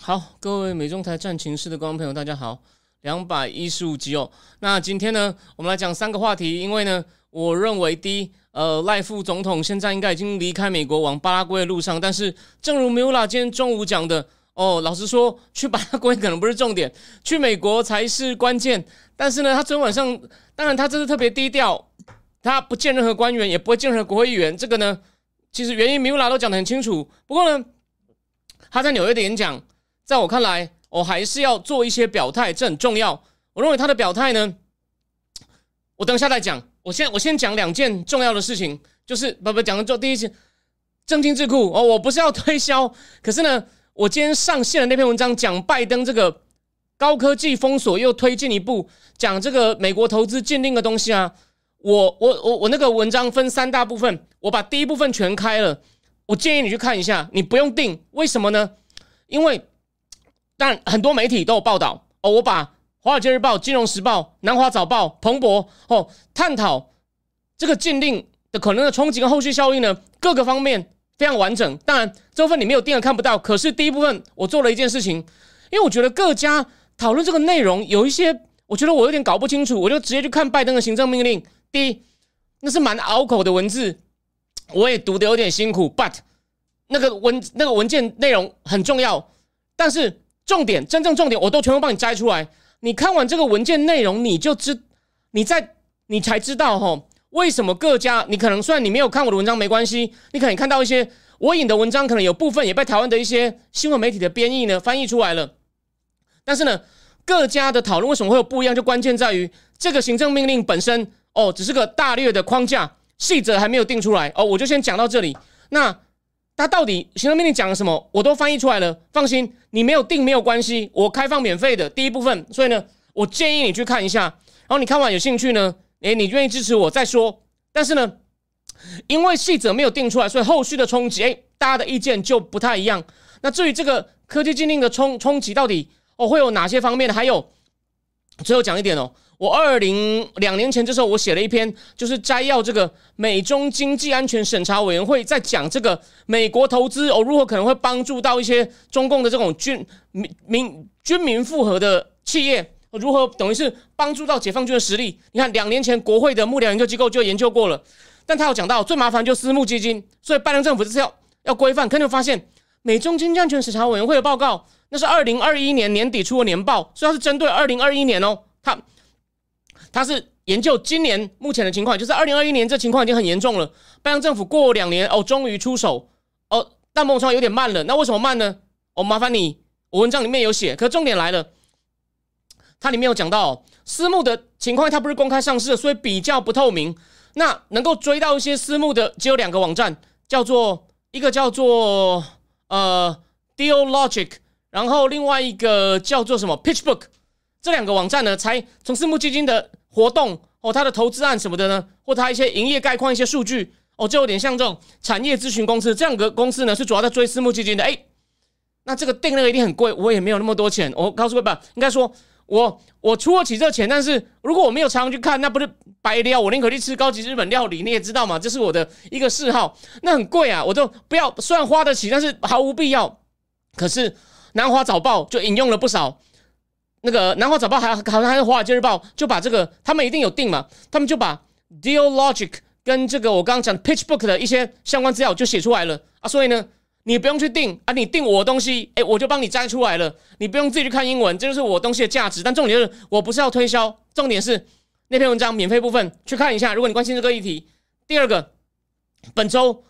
好，各位美中台战情室的观众朋友，大家好，两百一十五集哦。那今天呢，我们来讲三个话题，因为呢，我认为第一，呃，赖副总统现在应该已经离开美国，往巴拉圭的路上。但是，正如 Mula 今天中午讲的，哦，老实说，去巴拉圭可能不是重点，去美国才是关键。但是呢，他昨天晚上，当然他这是特别低调，他不见任何官员，也不会见任何国会议员。这个呢，其实原因 Mula 都讲得很清楚。不过呢，他在纽约的演讲。在我看来，我还是要做一些表态，这很重要。我认为他的表态呢，我等下再讲。我先我先讲两件重要的事情，就是不不讲了做第一件，正经智库哦，我不是要推销，可是呢，我今天上线的那篇文章讲拜登这个高科技封锁又推进一步，讲这个美国投资禁令的东西啊。我我我我那个文章分三大部分，我把第一部分全开了。我建议你去看一下，你不用定，为什么呢？因为但很多媒体都有报道哦，我把《华尔街日报》《金融时报》《南华早报》《彭博》哦，探讨这个禁令的可能的冲击跟后续效应呢，各个方面非常完整。当然，这部分你没有定的看不到。可是第一部分我做了一件事情，因为我觉得各家讨论这个内容有一些，我觉得我有点搞不清楚，我就直接去看拜登的行政命令。第一，那是蛮拗口的文字，我也读的有点辛苦。But 那个文那个文件内容很重要，但是。重点，真正重点，我都全部帮你摘出来。你看完这个文件内容，你就知，你在你才知道哈，为什么各家，你可能虽然你没有看我的文章没关系，你可能看到一些我引的文章，可能有部分也被台湾的一些新闻媒体的编译呢翻译出来了。但是呢，各家的讨论为什么会有不一样？就关键在于这个行政命令本身哦，只是个大略的框架，细则还没有定出来哦。我就先讲到这里。那。他到底行政命令讲了什么？我都翻译出来了。放心，你没有定没有关系，我开放免费的第一部分。所以呢，我建议你去看一下。然后你看完有兴趣呢，诶，你愿意支持我再说。但是呢，因为细则没有定出来，所以后续的冲击，诶，大家的意见就不太一样。那至于这个科技禁令的冲冲击到底哦会有哪些方面？还有最后讲一点哦。我二零两年前这时候，我写了一篇，就是摘要这个美中经济安全审查委员会在讲这个美国投资哦如何可能会帮助到一些中共的这种军民民军民复合的企业，如何等于是帮助到解放军的实力？你看两年前国会的幕僚研究机构就研究过了，但他有讲到最麻烦就私募基金，所以拜登政府是要要规范。可你发现美中经济安全审查委员会的报告，那是二零二一年年底出的年报，所以它是针对二零二一年哦，它。他是研究今年目前的情况，就是二零二一年这情况已经很严重了。拜登政府过两年哦，终于出手哦，但某种有点慢了。那为什么慢呢？我麻烦你，我文章里面有写，可重点来了，它里面有讲到私募的情况，它不是公开上市的，所以比较不透明。那能够追到一些私募的，只有两个网站，叫做一个叫做呃 Deal Logic，然后另外一个叫做什么 PitchBook，这两个网站呢，才从私募基金的。活动哦，他的投资案什么的呢？或他一些营业概况、一些数据哦，就有点像这种产业咨询公司这样个公司呢，是主要在追私募基金的。哎，那这个定那个一定很贵，我也没有那么多钱。我告诉各位，应该说我我出得起这钱，但是如果我没有常常去看，那不是白撩。我宁可去吃高级日本料理，你也知道嘛，这是我的一个嗜好。那很贵啊，我就不要。虽然花得起，但是毫无必要。可是南华早报就引用了不少。那个南华早报还好像还是华尔街日报，就把这个他们一定有定嘛，他们就把 Deal Logic 跟这个我刚刚讲 PitchBook 的一些相关资料就写出来了啊，所以呢，你不用去定啊，你定我的东西，哎，我就帮你摘出来了，你不用自己去看英文，这就是我东西的价值。但重点就是我不是要推销，重点是那篇文章免费部分去看一下，如果你关心这个议题。第二个，本周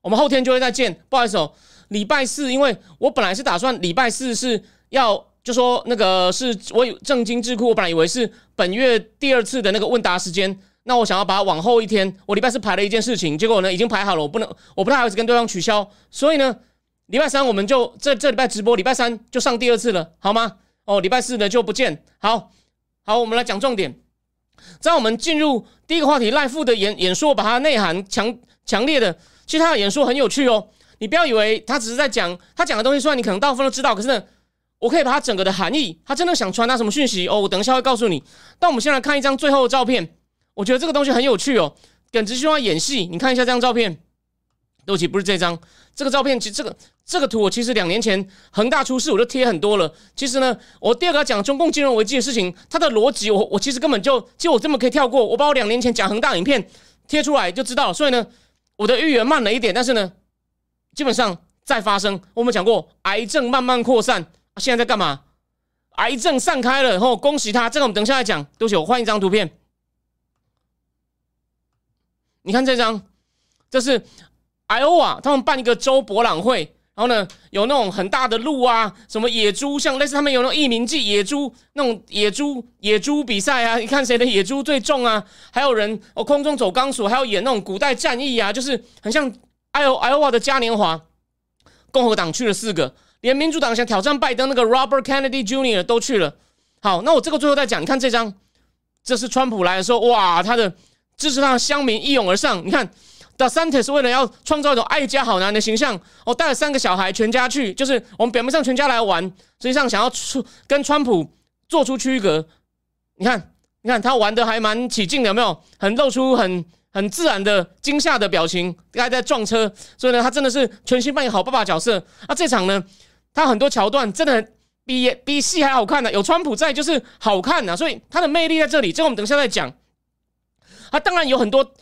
我们后天就会再见，不好意思哦，礼拜四，因为我本来是打算礼拜四是要。就说那个是我有正经智库，我本来以为是本月第二次的那个问答时间，那我想要把它往后一天。我礼拜四排了一件事情，结果呢已经排好了，我不能，我不太好意思跟对方取消，所以呢，礼拜三我们就这这礼拜直播，礼拜三就上第二次了，好吗？哦，礼拜四呢就不见。好，好，我们来讲重点。在我们进入第一个话题，赖富的演演说，把它内涵强强烈的，其实他的演说很有趣哦。你不要以为他只是在讲他讲的东西，虽然你可能大部分都知道，可是呢，我可以把它整个的含义，他真的想传达什么讯息哦，我等一下会告诉你。但我们先来看一张最后的照片，我觉得这个东西很有趣哦。耿直希望演戏，你看一下这张照片。对不起，不是这张，这个照片其实这个这个图我其实两年前恒大出事我就贴很多了。其实呢，我第二个要讲中共金融危机的事情，它的逻辑我我其实根本就其实我这么可以跳过，我把我两年前讲恒大影片贴出来就知道。所以呢，我的预言慢了一点，但是呢，基本上在发生。我们讲过，癌症慢慢扩散，现在在干嘛？癌症散开了，然后恭喜他。这个我们等下来讲。对不起，我换一张图片。你看这张，这是。Iowa，，他们办一个州博览会，然后呢，有那种很大的鹿啊，什么野猪，像类似他们有那种艺名记野猪那种野猪野猪比赛啊，你看谁的野猪最重啊？还有人哦，空中走钢索，还要演那种古代战役啊，就是很像 Iowa 的嘉年华。共和党去了四个，连民主党想挑战拜登那个 Robert Kennedy Jr. 都去了。好，那我这个最后再讲，你看这张，这是川普来的时候，哇，他的支持他的乡民一涌而上，你看。The Santis 为了要创造一种爱家好男的形象，哦，带了三个小孩全家去，就是我们表面上全家来玩，实际上想要出跟川普做出区隔。你看，你看他玩的还蛮起劲的，有没有？很露出很很自然的惊吓的表情，还在撞车，所以呢，他真的是全心扮演好爸爸角色。那这场呢，他很多桥段真的比比戏还好看呢，有川普在就是好看呢，所以他的魅力在这里。这个我们等一下再讲。他当然有很多。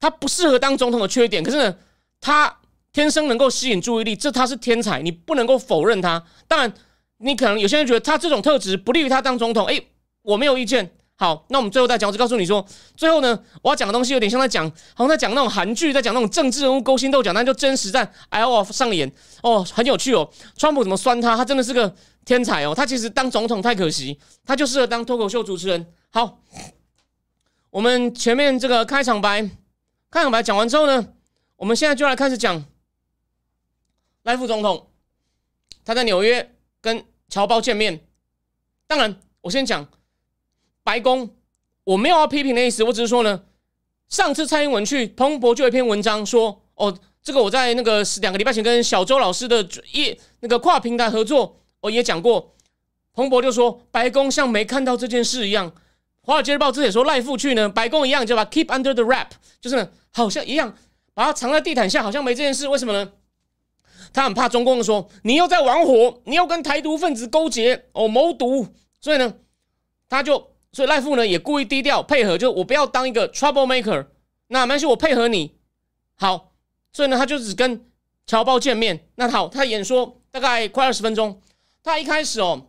他不适合当总统的缺点，可是呢，他天生能够吸引注意力，这他是天才，你不能够否认他。当然，你可能有些人觉得他这种特质不利于他当总统，诶，我没有意见。好，那我们最后再讲，我就告诉你说，最后呢，我要讲的东西有点像在讲，好像在讲那种韩剧，在讲那种政治人物勾心斗角，那就真实在 L F 上演哦，很有趣哦。川普怎么酸他？他真的是个天才哦。他其实当总统太可惜，他就适合当脱口秀主持人。好，我们前面这个开场白。开场白讲完之后呢，我们现在就来开始讲赖副总统他在纽约跟侨胞见面。当然，我先讲白宫，我没有要批评的意思，我只是说呢，上次蔡英文去彭博就有一篇文章说，哦，这个我在那个两个礼拜前跟小周老师的业那个跨平台合作，我也讲过，彭博就说白宫像没看到这件事一样。华尔街日报自己说赖富去呢，白宫一样就把 keep under the wrap，就是呢，好像一样把它藏在地毯下，好像没这件事。为什么呢？他很怕中共说你又在玩火，你要跟台独分子勾结哦，谋独。所以呢，他就所以赖富呢也故意低调配合，就我不要当一个 trouble maker。那没关系，我配合你。好，所以呢，他就只跟侨胞见面。那好，他演说大概快二十分钟。他一开始哦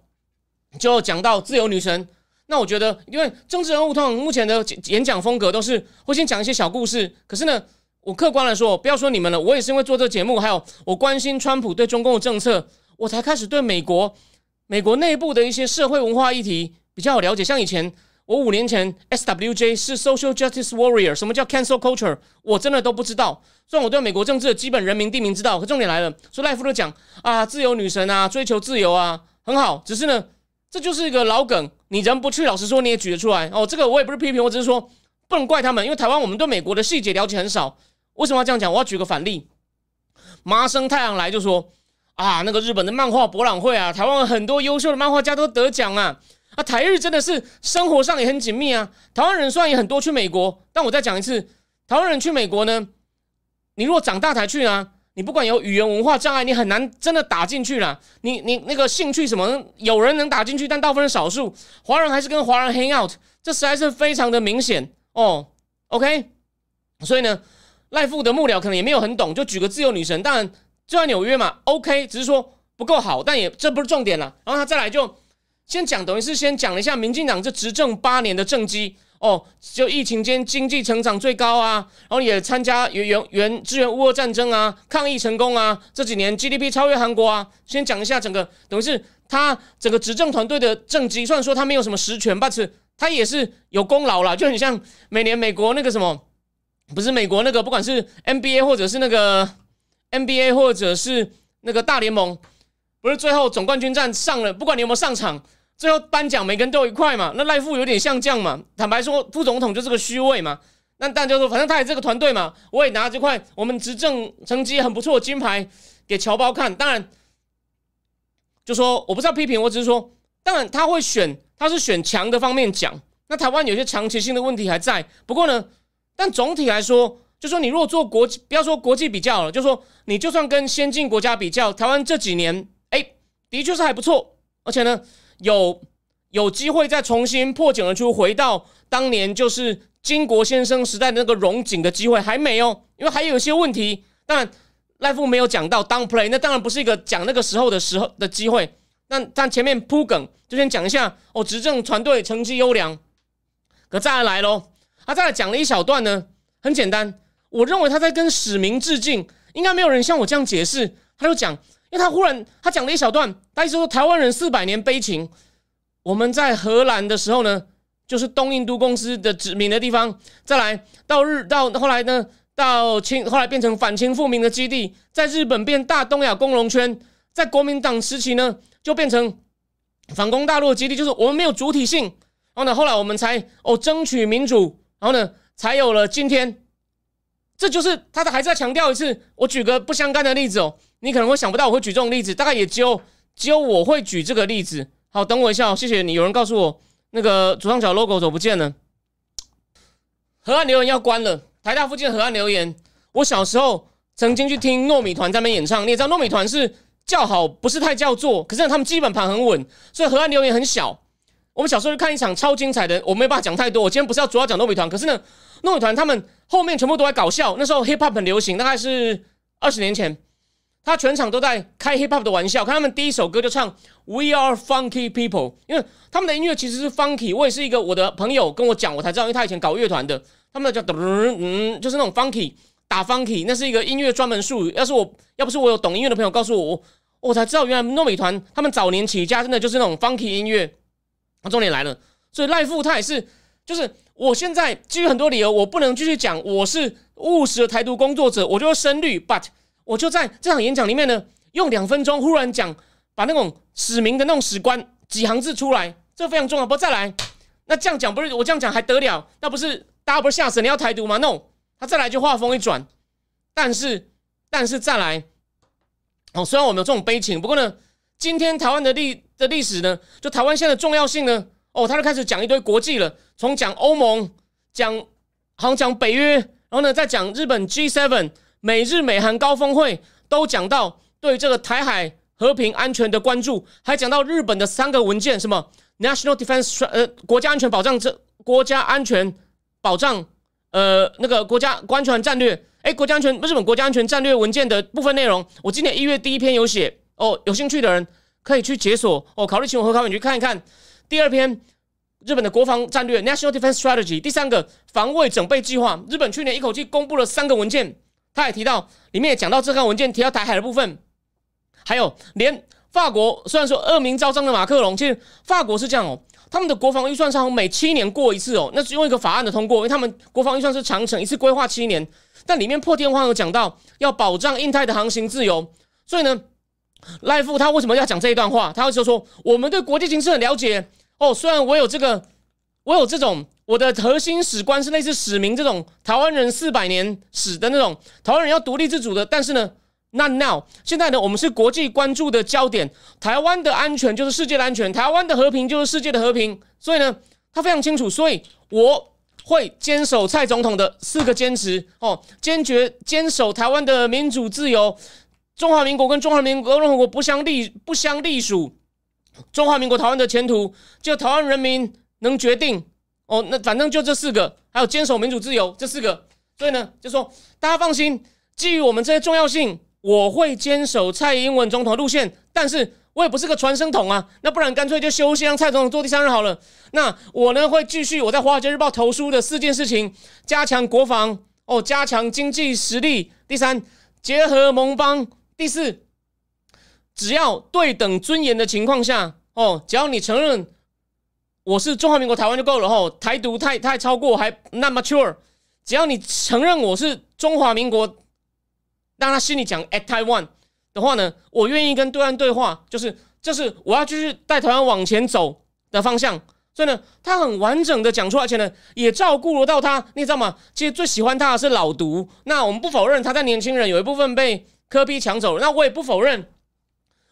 就讲到自由女神。那我觉得，因为政治人物通常目前的演讲风格都是会先讲一些小故事。可是呢，我客观来说，不要说你们了，我也是因为做这个节目，还有我关心川普对中共的政策，我才开始对美国美国内部的一些社会文化议题比较好了解。像以前我五年前 SWJ 是 Social Justice Warrior，什么叫 Cancel Culture，我真的都不知道。虽然我对美国政治的基本人民地名知道，可重点来了，说赖夫都讲啊，自由女神啊，追求自由啊，很好。只是呢。这就是一个老梗，你人不去，老实说你也举得出来哦。这个我也不是批评，我只是说不能怪他们，因为台湾我们对美国的细节了解很少。为什么要这样讲？我要举个反例，麻生太阳来就说啊，那个日本的漫画博览会啊，台湾很多优秀的漫画家都得奖啊。啊，台日真的是生活上也很紧密啊。台湾人虽然也很多去美国，但我再讲一次，台湾人去美国呢，你如果长大才去啊？你不管有语言文化障碍，你很难真的打进去啦。你你那个兴趣什么，有人能打进去，但大部分少数华人还是跟华人 hang out，这实在是非常的明显哦。OK，所以呢，赖富的幕僚可能也没有很懂，就举个自由女神，当然就在纽约嘛。OK，只是说不够好，但也这不是重点了。然后他再来就先讲，等于是先讲一下民进党这执政八年的政绩。哦，就疫情间经济成长最高啊，然后也参加援援援支援乌俄战争啊，抗疫成功啊，这几年 GDP 超越韩国啊。先讲一下整个，等于是他整个执政团队的政绩。虽然说他没有什么实权，但是他也是有功劳了。就很像每年美国那个什么，不是美国那个，不管是 NBA 或者是那个 NBA 或者是那个大联盟，不是最后总冠军战上了，不管你有没有上场。最后颁奖每个人都有一块嘛。那赖副有点像这样嘛。坦白说，副总统就是个虚位嘛。那大家说，反正他也这个团队嘛，我也拿这块我们执政成绩很不错的金牌给侨胞看。当然，就说我不是要批评，我只是说，当然他会选，他是选强的方面讲。那台湾有些长期性的问题还在，不过呢，但总体来说，就说你如果做国际，不要说国际比较了，就说你就算跟先进国家比较，台湾这几年，的确是还不错，而且呢，有有机会再重新破茧而出，回到当年就是金国先生时代的那个荣景的机会还没有，因为还有一些问题。当然，赖夫没有讲到 down play，那当然不是一个讲那个时候的时候的机会。但但前面铺梗就先讲一下哦，执政团队成绩优良。可再来喽，他再来讲了一小段呢，很简单，我认为他在跟史明致敬，应该没有人像我这样解释。他就讲，因为他忽然他讲了一小段，他意思说台湾人四百年悲情，我们在荷兰的时候呢，就是东印度公司的殖民的地方，再来到日到后来呢，到清后来变成反清复明的基地，在日本变大东亚工农圈，在国民党时期呢，就变成反攻大陆的基地，就是我们没有主体性。然后呢，后来我们才哦争取民主，然后呢，才有了今天。这就是他的，还是要强调一次。我举个不相干的例子哦，你可能会想不到我会举这种例子，大概也只有只有我会举这个例子。好，等我一下哦，谢谢你。有人告诉我那个左上角 logo 怎么不见了？河岸留言要关了。台大附近的河岸留言，我小时候曾经去听糯米团在那边演唱。你也知道糯米团是叫好，不是太叫座，可是呢他们基本盘很稳，所以河岸留言很小。我们小时候去看一场超精彩的，我没办法讲太多。我今天不是要主要讲糯米团，可是呢，糯米团他们后面全部都在搞笑。那时候 hip hop 很流行，大概是二十年前，他全场都在开 hip hop 的玩笑。看他们第一首歌就唱 We are funky people，因为他们的音乐其实是 funky。我也是一个我的朋友跟我讲，我才知道，因为他以前搞乐团的，他们叫噔嗯，就是那种 funky 打 funky，那是一个音乐专门术语。要是我要不是我有懂音乐的朋友告诉我，我才知道原来糯米团他们早年起家真的就是那种 funky 音乐。那重点来了，所以赖富他也是，就是我现在基于很多理由，我不能继续讲我是务实的台独工作者，我就会深绿。But 我就在这场演讲里面呢，用两分钟忽然讲，把那种史明的那种史观几行字出来，这非常重要。不再来，那这样讲不是我这样讲还得了？那不是大家不是吓死你要台独吗？No，他再来就话锋一转，但是但是再来，哦，虽然我们有这种悲情，不过呢。今天台湾的历的历史呢，就台湾现在的重要性呢，哦，他就开始讲一堆国际了，从讲欧盟，讲好像讲北约，然后呢再讲日本 G seven 美日美韩高峰会都讲到对这个台海和平安全的关注，还讲到日本的三个文件，什么 National Defense 呃国家安全保障这国家安全保障呃那个国家安全战略，哎，国家安全日本国家安全战略文件的部分内容，我今年一月第一篇有写。哦，有兴趣的人可以去解锁哦，考虑请我和考你去看一看。第二篇，日本的国防战略 （National Defense Strategy）。第三个，防卫整备计划。日本去年一口气公布了三个文件，他也提到，里面也讲到这个文件提到台海的部分。还有，连法国虽然说恶名昭彰的马克龙，其实法国是这样哦，他们的国防预算上每七年过一次哦，那是用一个法案的通过，因为他们国防预算是长程，一次规划七年。但里面破天荒有讲到要保障印太的航行自由，所以呢。赖富他为什么要讲这一段话？他就说我们对国际形势很了解哦。虽然我有这个，我有这种我的核心史观是类似史明这种台湾人四百年史的那种台湾人要独立自主的，但是呢，not now。现在呢，我们是国际关注的焦点，台湾的安全就是世界的安全，台湾的和平就是世界的和平。所以呢，他非常清楚，所以我会坚守蔡总统的四个坚持哦，坚决坚守台湾的民主自由。中华民国跟中华民国共和国不相隶不相隶属，中华民国台湾的前途就台湾人民能决定哦。那反正就这四个，还有坚守民主自由这四个。所以呢，就说大家放心，基于我们这些重要性，我会坚守蔡英文总统路线。但是我也不是个传声筒啊，那不然干脆就休息让蔡总统做第三任好了。那我呢会继续我在华尔街日报投书的四件事情：加强国防哦，加强经济实力；第三，结合盟邦。第四，只要对等尊严的情况下，哦，只要你承认我是中华民国台湾就够了，吼，台独太太超过还那么 mature，只要你承认我是中华民国，让他心里讲 at Taiwan 的话呢，我愿意跟对岸对话，就是就是我要继续带台湾往前走，的方向。所以呢，他很完整的讲出来，而且呢，也照顾了到他。你知道吗？其实最喜欢他的是老毒。那我们不否认他在年轻人有一部分被科比抢走了。那我也不否认，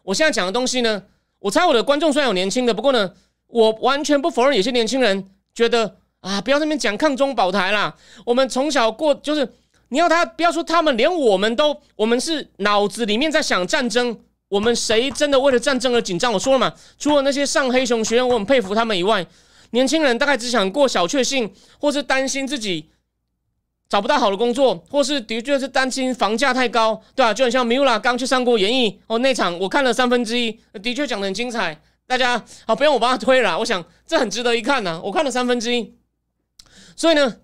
我现在讲的东西呢，我猜我的观众虽然有年轻的，不过呢，我完全不否认有些年轻人觉得啊，不要那边讲抗中保台啦。我们从小过就是你要他不要说他们，连我们都我们是脑子里面在想战争。我们谁真的为了战争而紧张？我说了嘛，除了那些上黑熊学院，我很佩服他们以外，年轻人大概只想过小确幸，或是担心自己找不到好的工作，或是的确是担心房价太高，对吧？就很像米拉刚去上过演艺哦，那场我看了三分之一，的确讲的很精彩。大家好，不用我帮他推了，我想这很值得一看呢。我看了三分之一，所以呢，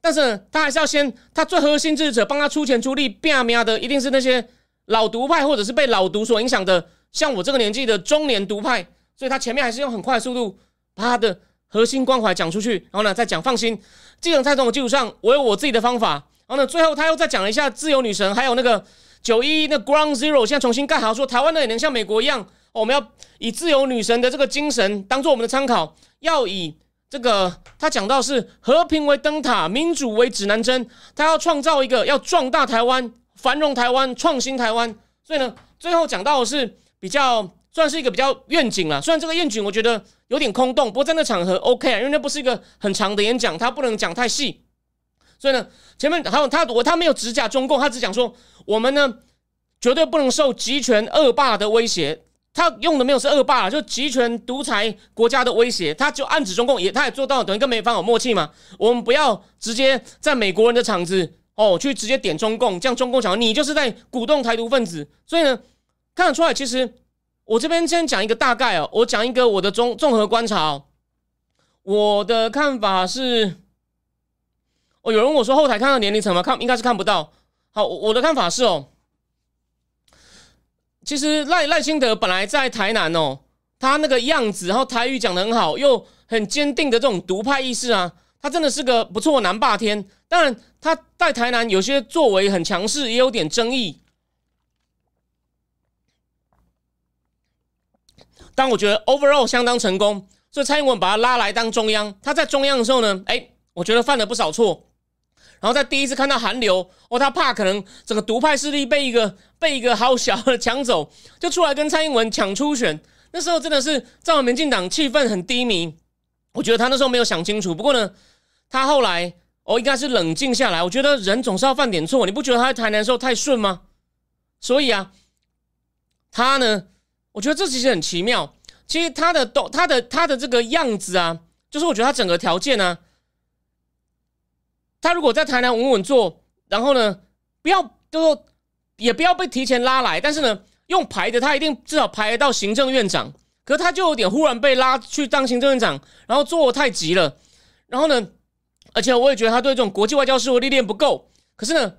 但是他还是要先，他最核心支持者帮他出钱出力，变啊的一定是那些。老独派，或者是被老独所影响的，像我这个年纪的中年独派，所以他前面还是用很快速度把他的核心关怀讲出去，然后呢再讲放心，这种在这种基础上，我有我自己的方法，然后呢最后他又再讲了一下自由女神，还有那个九一那 Ground Zero，现在重新盖好，说台湾呢也能像美国一样，我们要以自由女神的这个精神当做我们的参考，要以这个他讲到是和平为灯塔，民主为指南针，他要创造一个要壮大台湾。繁荣台湾，创新台湾，所以呢，最后讲到的是比较算是一个比较愿景了。虽然这个愿景我觉得有点空洞，不过在那场合 OK 啊，因为那不是一个很长的演讲，他不能讲太细。所以呢，前面还有他我他没有指甲中共，他只讲说我们呢绝对不能受集权恶霸的威胁。他用的没有是恶霸，就集权独裁国家的威胁，他就暗指中共也他也做到，等于跟美方有默契嘛。我们不要直接在美国人的场子。哦，去直接点中共，这样中共讲你就是在鼓动台独分子，所以呢，看得出来，其实我这边先讲一个大概哦，我讲一个我的综综合观察哦，我的看法是，哦，有人问我说后台看到年龄层吗？看应该是看不到。好，我的看法是哦，其实赖赖清德本来在台南哦，他那个样子，然后台语讲的很好，又很坚定的这种独派意识啊。他真的是个不错南霸天，当然他在台南有些作为很强势，也有点争议。但我觉得 overall 相当成功，所以蔡英文把他拉来当中央。他在中央的时候呢，哎，我觉得犯了不少错。然后在第一次看到韩流，哦，他怕可能整个独派势力被一个被一个好小的抢走，就出来跟蔡英文抢初选。那时候真的是在我民进党气氛很低迷。我觉得他那时候没有想清楚。不过呢。他后来哦，应该是冷静下来。我觉得人总是要犯点错，你不觉得他在台南的时候太顺吗？所以啊，他呢，我觉得这其实很奇妙。其实他的都他的他的这个样子啊，就是我觉得他整个条件呢，他如果在台南稳稳做，然后呢，不要就说也不要被提前拉来，但是呢，用排的他一定至少排到行政院长。可是他就有点忽然被拉去当行政院长，然后做太急了，然后呢？而且我也觉得他对这种国际外交事务历练不够。可是呢，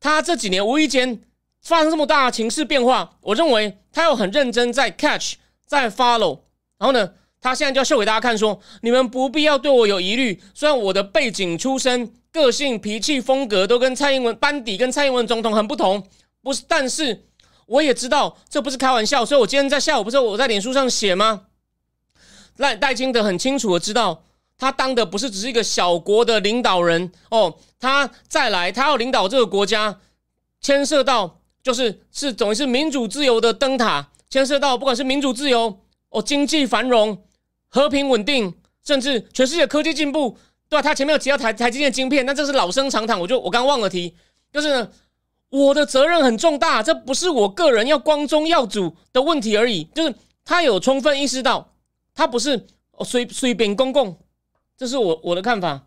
他这几年无意间发生这么大的情势变化，我认为他又很认真在 catch，在 follow。然后呢，他现在就要秀给大家看，说你们不必要对我有疑虑。虽然我的背景、出身、个性、脾气、风格都跟蔡英文班底跟蔡英文总统很不同，不是，但是我也知道这不是开玩笑。所以我今天在下午不是我在脸书上写吗？赖戴金德很清楚的知道。他当的不是只是一个小国的领导人哦，他再来，他要领导这个国家，牵涉到就是是等于是民主自由的灯塔，牵涉到不管是民主自由哦，经济繁荣、和平稳定，甚至全世界科技进步，对吧？他前面有提到台台积电晶片，那这是老生常谈，我就我刚忘了提，就是，我的责任很重大，这不是我个人要光宗耀祖的问题而已，就是他有充分意识到，他不是哦随随便公共。这是我我的看法，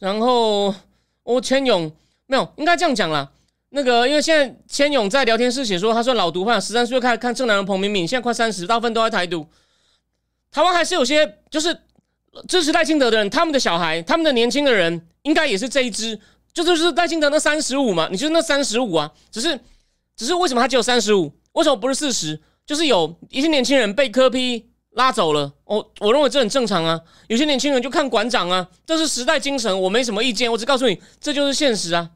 然后我千勇没有应该这样讲啦。那个因为现在千勇在聊天室写说，他说老毒贩十三岁开始看正南荣、彭明敏，现在快三十，大部分都在台独。台湾还是有些就是支持赖清德的人，他们的小孩、他们的年轻的人，应该也是这一支，就就是赖清德那三十五嘛？你就是那三十五啊？只是只是为什么他只有三十五？为什么不是四十？就是有一些年轻人被科批。拉走了，我我认为这很正常啊。有些年轻人就看馆长啊，这是时代精神，我没什么意见。我只告诉你，这就是现实啊。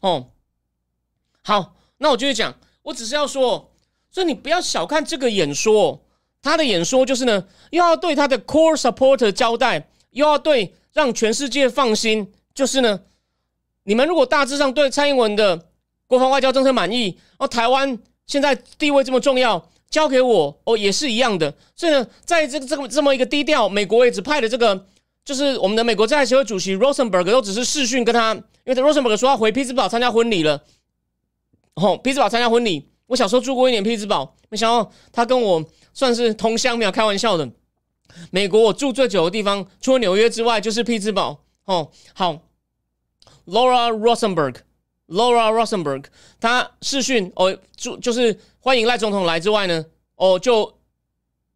哦，好，那我继续讲。我只是要说，所以你不要小看这个演说，他的演说就是呢，又要对他的 core supporter 交代，又要对让全世界放心，就是呢，你们如果大致上对蔡英文的国防外交政策满意，哦，台湾现在地位这么重要，交给我哦，也是一样的。所以呢，在这个这个这么一个低调，美国也只派的这个，就是我们的美国在协会主席 Rosenberg 都只是视讯跟他，因为 Rosenberg 说要回匹兹堡参加婚礼了，哦，匹兹堡参加婚礼。我小时候住过一年匹兹堡，没想到他跟我算是同乡，没有开玩笑的。美国我住最久的地方，除了纽约之外，就是匹兹堡。哦，好，Laura Rosenberg，Laura Rosenberg，他视讯哦，就就是欢迎赖总统来之外呢，哦，就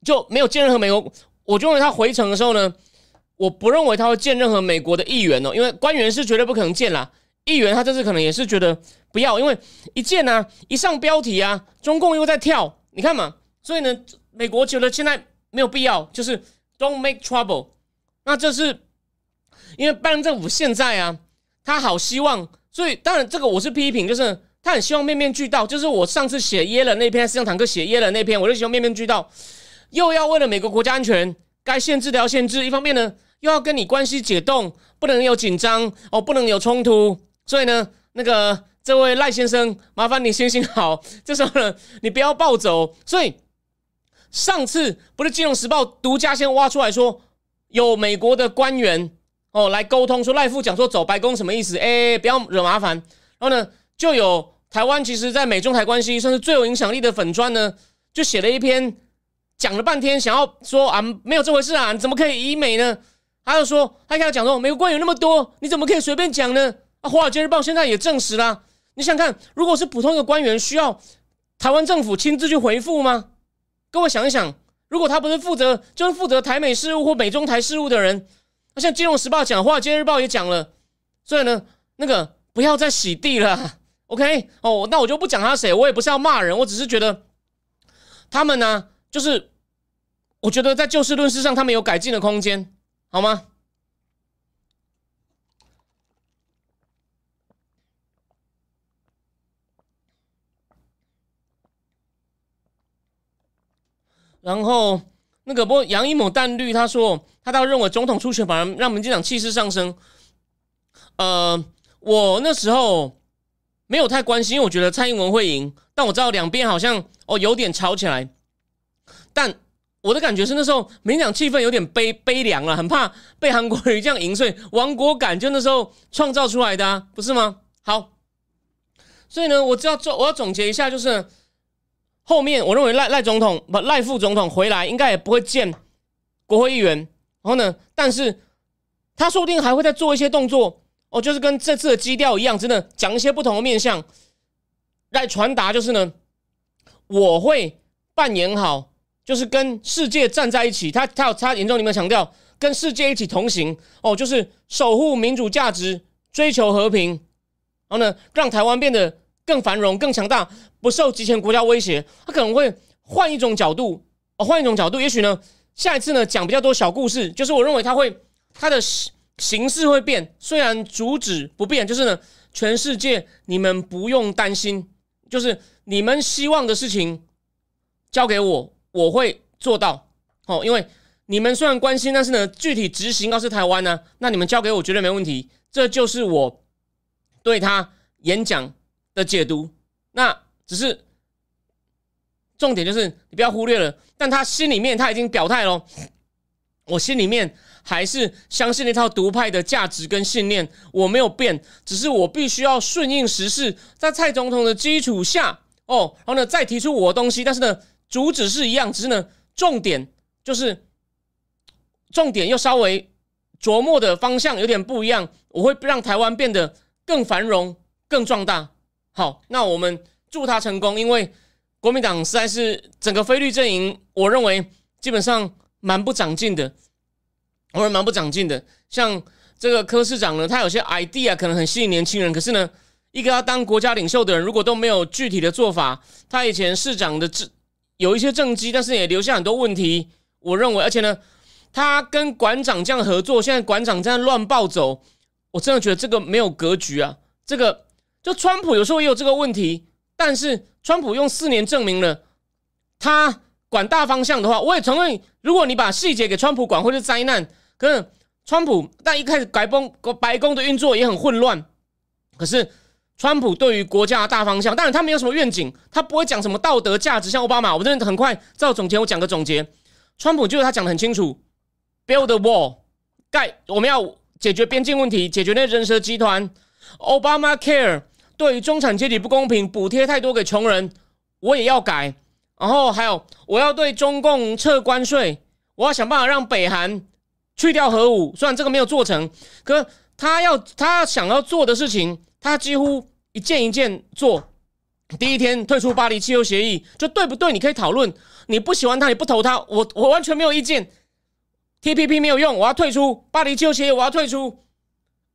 就没有见任何美国。我就认为他回程的时候呢，我不认为他会见任何美国的议员哦，因为官员是绝对不可能见啦。议员他这次可能也是觉得不要，因为一见呢，一上标题啊，中共又在跳，你看嘛，所以呢，美国觉得现在没有必要，就是 don't make trouble。那这是因为拜登政府现在啊，他好希望，所以当然这个我是批评，就是他很希望面面俱到，就是我上次写耶了那篇，斯坦克写耶了那篇，我就希望面面俱到，又要为了美国国家安全，该限制的要限制，一方面呢，又要跟你关系解冻，不能有紧张哦，不能有冲突。所以呢，那个这位赖先生，麻烦你行行好。这时候呢，你不要暴走。所以上次不是《金融时报》独家先挖出来说，有美国的官员哦来沟通，说赖副讲说走白宫什么意思？哎，不要惹麻烦。然后呢，就有台湾其实，在美中台关系算是最有影响力的粉砖呢，就写了一篇，讲了半天，想要说啊，没有这回事啊，你怎么可以以美呢？他就说，他跟他讲说，美国官员那么多，你怎么可以随便讲呢？啊，《华尔街日报》现在也证实了。你想看，如果是普通一个官员，需要台湾政府亲自去回复吗？各位想一想，如果他不是负责，就是负责台美事务或美中台事务的人，那像《金融时报》讲，《华尔街日报》也讲了。所以呢，那个不要再洗地了。OK，哦，那我就不讲他谁，我也不是要骂人，我只是觉得他们呢，就是我觉得在就事论事上，他们有改进的空间，好吗？然后那个不杨一某淡绿他说他倒认为总统出选反而让民进党气势上升。呃，我那时候没有太关心，因为我觉得蔡英文会赢，但我知道两边好像哦有点吵起来。但我的感觉是那时候民进党气氛有点悲悲凉了，很怕被韩国瑜这样赢，所以亡国感就那时候创造出来的，不是吗？好，所以呢，我只要做我要总结一下，就是。后面我认为赖赖总统不赖副总统回来应该也不会见国会议员，然后呢，但是他说不定还会再做一些动作哦，就是跟这次的基调一样，真的讲一些不同的面向来传达，就是呢，我会扮演好，就是跟世界站在一起。他他有他言中里面强调跟世界一起同行哦，就是守护民主价值，追求和平，然后呢，让台湾变得。更繁荣、更强大，不受集权国家威胁。他可能会换一种角度，哦，换一种角度。也许呢，下一次呢讲比较多小故事。就是我认为他会，他的形式会变，虽然主旨不变。就是呢，全世界你们不用担心，就是你们希望的事情交给我，我会做到。哦，因为你们虽然关心，但是呢，具体执行要是台湾呢，那你们交给我绝对没问题。这就是我对他演讲。的解读，那只是重点，就是你不要忽略了。但他心里面他已经表态了，我心里面还是相信那套独派的价值跟信念，我没有变，只是我必须要顺应时势，在蔡总统的基础下，哦，然后呢再提出我的东西。但是呢，主旨是一样，只是呢重点就是重点又稍微琢磨的方向有点不一样。我会让台湾变得更繁荣、更壮大。好，那我们祝他成功，因为国民党实在是整个非绿阵营，我认为基本上蛮不长进的，我认为蛮不长进的。像这个柯市长呢，他有些 idea 可能很吸引年轻人，可是呢，一个要当国家领袖的人，如果都没有具体的做法，他以前市长的政有一些政绩，但是也留下很多问题。我认为，而且呢，他跟馆长这样合作，现在馆长这样乱暴走，我真的觉得这个没有格局啊，这个。就川普有时候也有这个问题，但是川普用四年证明了他管大方向的话，我也承认，如果你把细节给川普管，会是灾难。可是川普但一开始白宫白宫的运作也很混乱。可是川普对于国家的大方向，当然他没有什么愿景，他不会讲什么道德价值，像奥巴马。我真的很快照总结，我讲个总结。川普就是他讲的很清楚，build a wall，盖我们要解决边境问题，解决那人蛇集团。，Obama care 对于中产阶级不公平，补贴太多给穷人，我也要改。然后还有，我要对中共撤关税，我要想办法让北韩去掉核武。虽然这个没有做成，可他要他想要做的事情。他几乎一件一件做。第一天退出巴黎气候协议，就对不对？你可以讨论。你不喜欢他，你不投他，我我完全没有意见。T P P 没有用，我要退出巴黎气候协议，我要退出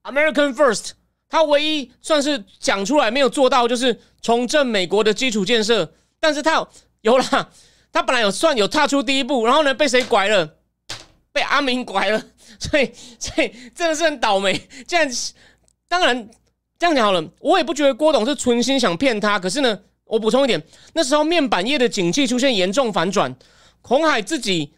American First。他唯一算是讲出来没有做到，就是重振美国的基础建设。但是他有有了，他本来有算有踏出第一步，然后呢被谁拐了？被阿明拐了。所以所以真的是很倒霉。这样当然。这样讲好了，我也不觉得郭董是存心想骗他。可是呢，我补充一点，那时候面板业的景气出现严重反转，红海自己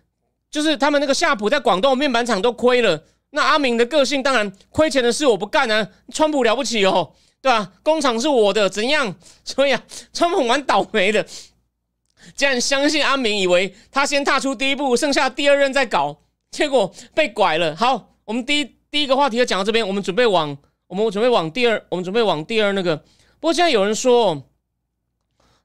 就是他们那个夏普在广东面板厂都亏了。那阿明的个性当然亏钱的事我不干啊，川普了不起哦，对吧？工厂是我的，怎样？所以啊，川普蛮倒霉的，竟然相信阿明，以为他先踏出第一步，剩下第二任再搞，结果被拐了。好，我们第一第一个话题就讲到这边，我们准备往。我们准备往第二，我们准备往第二那个。不过现在有人说，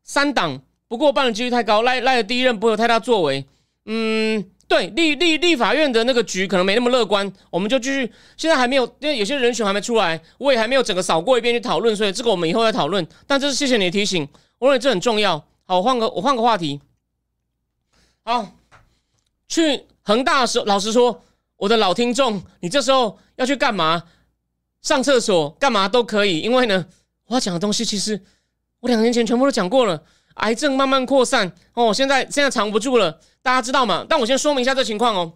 三党不过半的几率太高，赖赖的第一任不会有太大作为。嗯，对，立立立法院的那个局可能没那么乐观。我们就继续，现在还没有，因为有些人选还没出来，我也还没有整个扫过一遍去讨论，所以这个我们以后再讨论。但这是谢谢你的提醒，我认为这很重要。好，我换个我换个话题。好，去恒大的时候，老实说，我的老听众，你这时候要去干嘛？上厕所干嘛都可以，因为呢，我要讲的东西其实我两年前全部都讲过了。癌症慢慢扩散哦，现在现在藏不住了，大家知道吗？但我先说明一下这情况哦。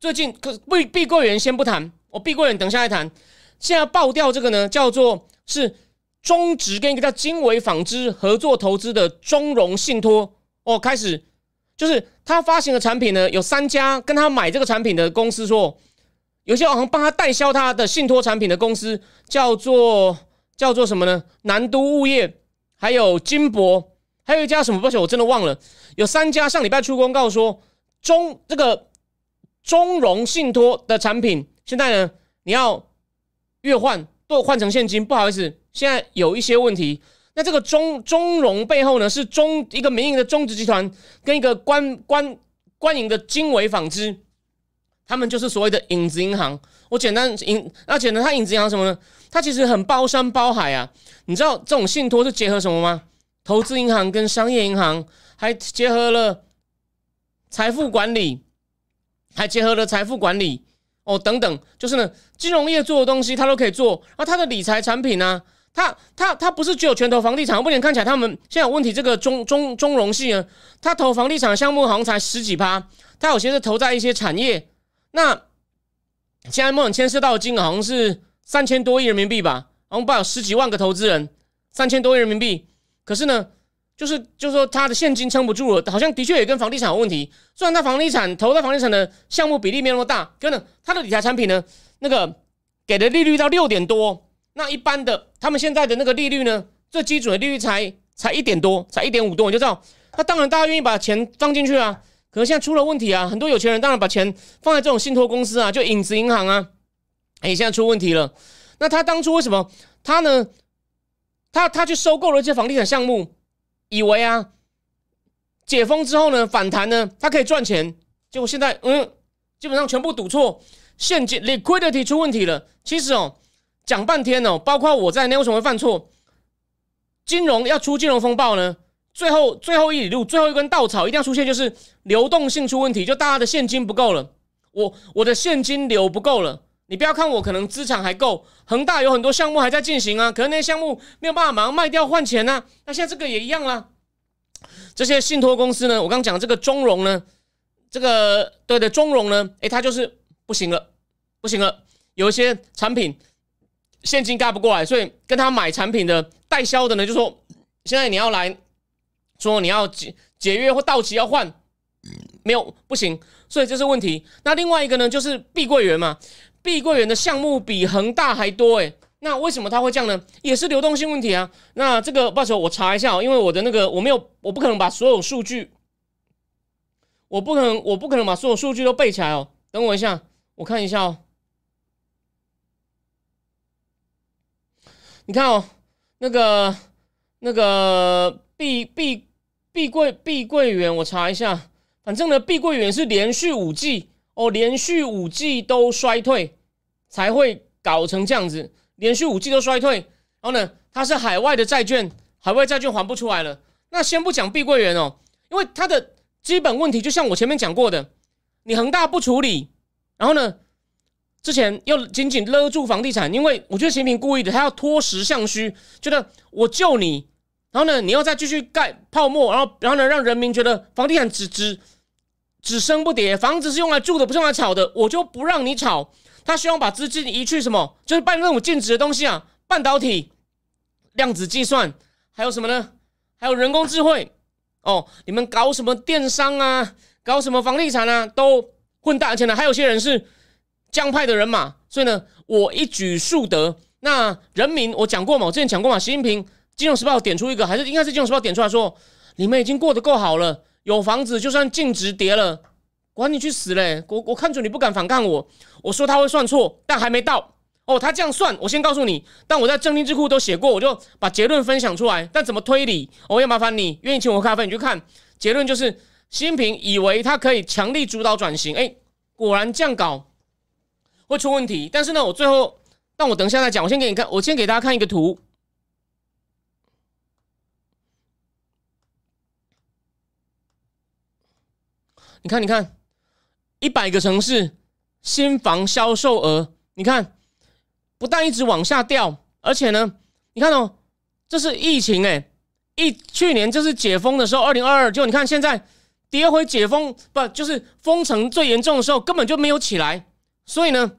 最近可碧碧桂园先不谈，我碧桂园等下来谈。现在爆掉这个呢，叫做是中植跟一个叫经纬纺织合作投资的中融信托哦，开始就是他发行的产品呢，有三家跟他买这个产品的公司说。有些好像帮他代销他的信托产品的公司叫做叫做什么呢？南都物业，还有金博，还有一家什么？抱歉，我真的忘了。有三家上礼拜出公告说中这个中融信托的产品，现在呢你要月换都换成现金，不好意思，现在有一些问题。那这个中中融背后呢是中一个民营的中植集团跟一个官官官营的经纬纺织。他们就是所谓的影子银行。我简单影，而且呢，它影子银行什么呢？它其实很包山包海啊。你知道这种信托是结合什么吗？投资银行跟商业银行，还结合了财富管理，还结合了财富管理哦等等。就是呢，金融业做的东西，他都可以做。而他的理财产品呢，他他他不是只有全投房地产。目前看起来，他们现在有问题。这个中中中融系呢，他投房地产项目好像才十几趴，他有些是投在一些产业。那现在目前牵涉到金额好像是三千多亿人民币吧，好像不有十几万个投资人，三千多亿人民币。可是呢，就是就是说他的现金撑不住了，好像的确也跟房地产有问题。虽然他房地产投在房地产的项目比例没那么大，可能他的理财产品呢，那个给的利率到六点多，那一般的他们现在的那个利率呢，最基准的利率才才一点多，才一点五多，你就知道，那当然大家愿意把钱放进去啊。可是现在出了问题啊！很多有钱人当然把钱放在这种信托公司啊，就影子银行啊。哎，现在出问题了。那他当初为什么他呢？他他去收购了一些房地产项目，以为啊解封之后呢反弹呢，它可以赚钱。结果现在嗯，基本上全部赌错，现金 liquidity 出问题了。其实哦，讲半天哦，包括我在内，为什么会犯错？金融要出金融风暴呢？最后最后一里路，最后一根稻草一定要出现，就是流动性出问题，就大家的现金不够了。我我的现金流不够了。你不要看我可能资产还够，恒大有很多项目还在进行啊，可能那些项目没有办法马上卖掉换钱呢。那现在这个也一样啦。这些信托公司呢，我刚讲这个中融呢，这个对的中融呢，诶，它就是不行了，不行了。有一些产品现金盖不过来，所以跟他买产品的代销的呢，就说现在你要来。说你要解解约或到期要换，没有不行，所以这是问题。那另外一个呢，就是碧桂园嘛，碧桂园的项目比恒大还多诶。那为什么它会这样呢？也是流动性问题啊。那这个不好意我查一下哦，因为我的那个我没有，我不可能把所有数据，我不可能，我不可能把所有数据都背起来哦。等我一下，我看一下哦。你看哦，那个那个碧碧碧桂碧桂园，我查一下，反正呢，碧桂园是连续五季哦，连续五季都衰退，才会搞成这样子。连续五季都衰退，然后呢，它是海外的债券，海外债券还不出来了。那先不讲碧桂园哦，因为它的基本问题就像我前面讲过的，你恒大不处理，然后呢，之前又紧紧勒住房地产，因为我觉得习近平故意的，他要脱实向虚，觉得我救你，然后呢，你要再继续盖泡沫，然后然后呢，让人民觉得房地产只只只升不跌，房子是用来住的，不是用来炒的，我就不让你炒。他希望把资金移去什么？就是办那种禁止的东西啊，半导体、量子计算，还有什么呢？还有人工智慧哦。你们搞什么电商啊？搞什么房地产啊？都混大钱的。还有些人是江派的人马，所以呢，我一举数得。那人民，我讲过嘛？我之前讲过嘛？习近平《金融时报》点出一个，还是应该是《金融时报》点出来说，你们已经过得够好了，有房子，就算净值跌了。管你去死嘞！我我看准你不敢反抗我，我说他会算错，但还没到哦。他这样算，我先告诉你。但我在正定智库都写过，我就把结论分享出来。但怎么推理？我要麻烦你，愿意请我喝咖啡，你去看结论。就是习近平以为他可以强力主导转型，哎，果然这样搞会出问题。但是呢，我最后，但我等一下再讲。我先给你看，我先给大家看一个图。你看，你看。一百个城市新房销售额，你看不但一直往下掉，而且呢，你看哦，这是疫情哎，一去年就是解封的时候，二零二二就你看现在跌回解封不就是封城最严重的时候，根本就没有起来。所以呢，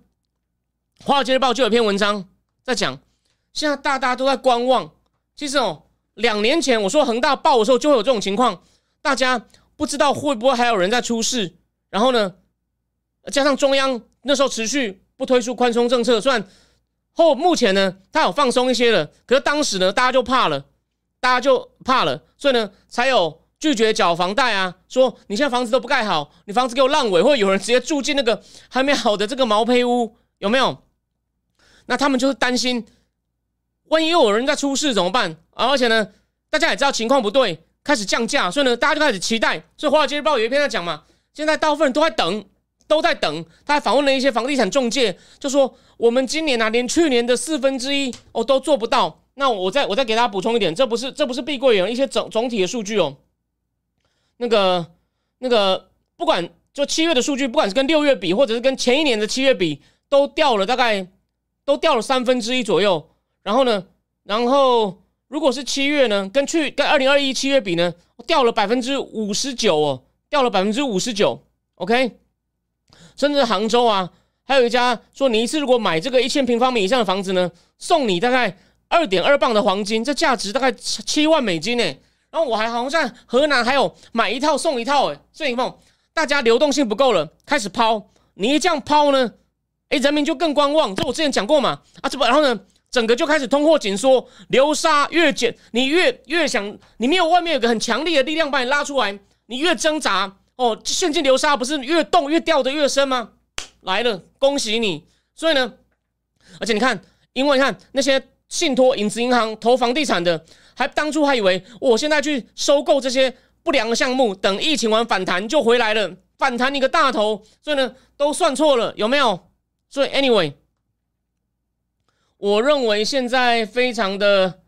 《华尔街日报》就有篇文章在讲，现在大家都在观望。其实哦，两年前我说恒大爆的时候就会有这种情况，大家不知道会不会还有人在出事，然后呢？加上中央那时候持续不推出宽松政策，虽然后目前呢，它有放松一些了，可是当时呢，大家就怕了，大家就怕了，所以呢，才有拒绝缴房贷啊，说你现在房子都不盖好，你房子给我烂尾，或者有人直接住进那个 还没好的这个毛坯屋，有没有？那他们就是担心，万一又有人在出事怎么办？而且呢，大家也知道情况不对，开始降价，所以呢，大家就开始期待。所以《华尔街日报》有一篇在讲嘛，现在大部分人都在等。都在等，他还访问了一些房地产中介，就说我们今年啊，连去年的四分之一哦都做不到。那我再我再给大家补充一点，这不是这不是碧桂园一些总总体的数据哦。那个那个不管就七月的数据，不管是跟六月比，或者是跟前一年的七月比，都掉了大概都掉了三分之一左右。然后呢，然后如果是七月呢，跟去跟二零二一七月比呢，掉了百分之五十九哦，掉了百分之五十九。OK。甚至杭州啊，还有一家说，你一次如果买这个一千平方米以上的房子呢，送你大概二点二磅的黄金，这价值大概七万美金呢。然后我还好像河南还有买一套送一套哎，所以梦大家流动性不够了，开始抛。你一这样抛呢，哎，人民就更观望。这我之前讲过嘛，啊，这不然后呢，整个就开始通货紧缩，流沙越减，你越越想，你没有外面有个很强力的力量把你拉出来，你越挣扎。哦，现金流沙不是越动越掉的越深吗？来了，恭喜你！所以呢，而且你看，因为你看那些信托、影子银行投房地产的，还当初还以为我现在去收购这些不良的项目，等疫情完反弹就回来了，反弹你个大头！所以呢，都算错了，有没有？所以，anyway，我认为现在非常的、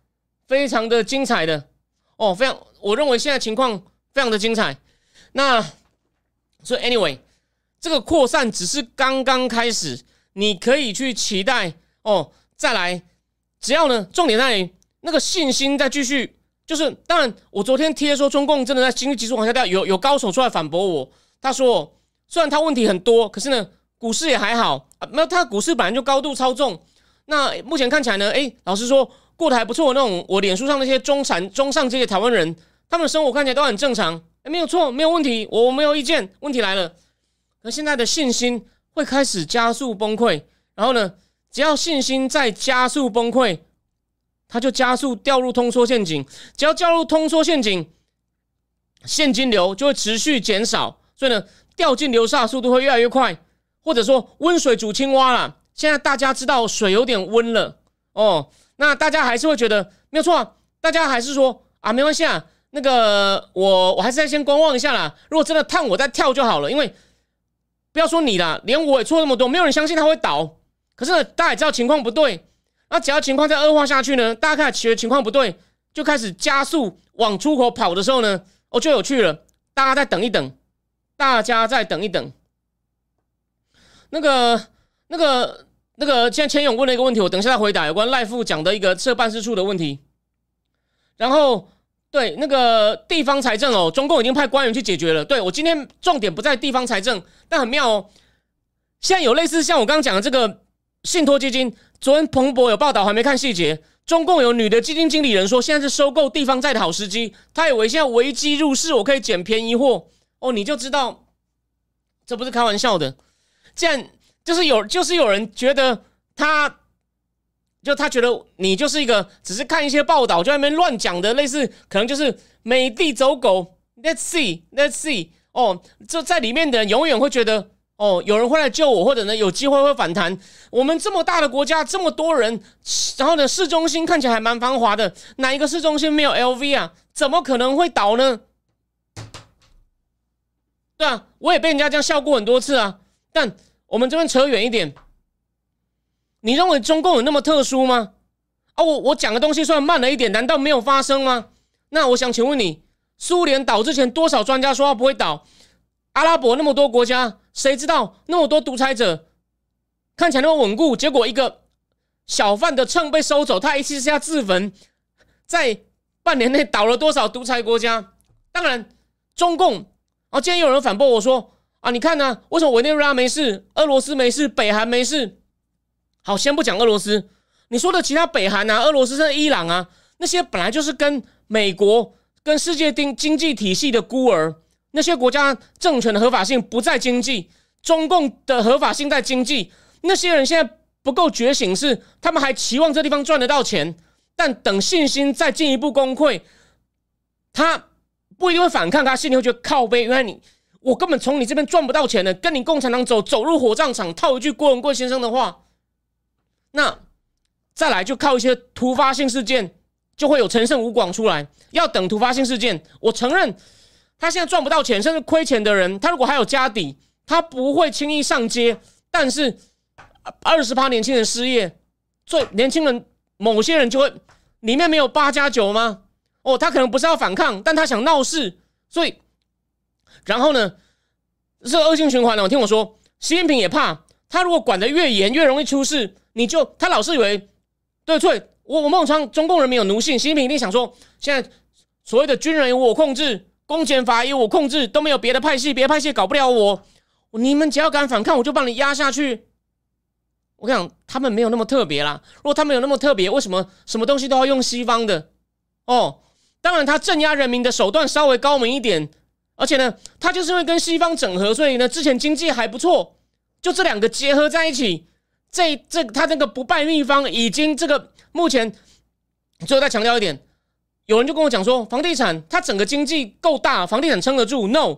非常的精彩的哦，非常，我认为现在情况非常的精彩。那所以，anyway，这个扩散只是刚刚开始，你可以去期待哦。再来，只要呢，重点在那个信心再继续。就是当然，我昨天贴说中共真的在经济急速往下掉，有有高手出来反驳我。他说，虽然他问题很多，可是呢，股市也还好啊。那他股市本来就高度操纵。那目前看起来呢，哎，老实说，过得还不错。那种我脸书上那些中产、中上这些台湾人，他们的生活看起来都很正常。诶，没有错，没有问题，我没有意见。问题来了，可现在的信心会开始加速崩溃，然后呢，只要信心在加速崩溃，它就加速掉入通缩陷阱。只要掉入通缩陷阱，现金流就会持续减少，所以呢，掉进流沙速度会越来越快，或者说温水煮青蛙了。现在大家知道水有点温了哦，那大家还是会觉得没有错，大家还是说啊，没关系啊。那个，我我还是先观望一下啦。如果真的烫，我再跳就好了。因为不要说你啦，连我也错那么多，没有人相信它会倒。可是大家也知道情况不对，那只要情况再恶化下去呢，大家开始觉得情况不对，就开始加速往出口跑的时候呢，哦，就有趣了。大家再等一等，大家再等一等。那个、那个、那个，现在千勇问了一个问题，我等一下再回答有关赖富讲的一个设办事处的问题，然后。对那个地方财政哦，中共已经派官员去解决了。对我今天重点不在地方财政，但很妙哦。现在有类似像我刚刚讲的这个信托基金，昨天彭博有报道，还没看细节。中共有女的基金经理人说，现在是收购地方债的好时机。他以为现在危机入市，我可以捡便宜货哦。你就知道这不是开玩笑的。这样就是有，就是有人觉得他。就他觉得你就是一个只是看一些报道就在那边乱讲的，类似可能就是美帝走狗。Let's see, let's see。哦，就在里面的人永远会觉得哦，有人会来救我，或者呢有机会会反弹。我们这么大的国家，这么多人，然后呢市中心看起来还蛮繁华的，哪一个市中心没有 LV 啊？怎么可能会倒呢？对啊，我也被人家这样笑过很多次啊。但我们这边扯远一点。你认为中共有那么特殊吗？啊，我我讲的东西虽然慢了一点，难道没有发生吗？那我想请问你，苏联倒之前多少专家说它不会倒？阿拉伯那么多国家，谁知道那么多独裁者看起来那么稳固，结果一个小贩的秤被收走，他一气之下自焚，在半年内倒了多少独裁国家？当然，中共啊，今天有人反驳我说啊，你看呢，为什么委内瑞拉没事，俄罗斯没事，北韩没事？好，先不讲俄罗斯，你说的其他北韩啊、俄罗斯、甚至伊朗啊，那些本来就是跟美国、跟世界经经济体系的孤儿，那些国家政权的合法性不在经济，中共的合法性在经济。那些人现在不够觉醒，是他们还期望这地方赚得到钱，但等信心再进一步崩溃，他不一定会反抗，他心里会觉得靠背，因为你我根本从你这边赚不到钱的，跟你共产党走，走入火葬场。套一句郭文贵先生的话。那再来就靠一些突发性事件，就会有陈胜吴广出来。要等突发性事件，我承认他现在赚不到钱，甚至亏钱的人，他如果还有家底，他不会轻易上街。但是二十八年轻人失业，最年轻人某些人就会里面没有八加九吗？哦，他可能不是要反抗，但他想闹事，所以然后呢，是恶性循环呢。我听我说，习近平也怕，他如果管得越严，越容易出事。你就他老是以为对错，我我孟昌中共人民有奴性，习近平一定想说，现在所谓的军人由我控制，公检法由我控制，都没有别的派系，别的派系搞不了我。你们只要敢反抗，我就把你压下去。我讲他们没有那么特别啦。如果他们有那么特别，为什么什么东西都要用西方的？哦，当然他镇压人民的手段稍微高明一点，而且呢，他就是因为跟西方整合，所以呢，之前经济还不错，就这两个结合在一起。这这他这个不败秘方已经这个目前最后再强调一点，有人就跟我讲说，房地产它整个经济够大，房地产撑得住。No，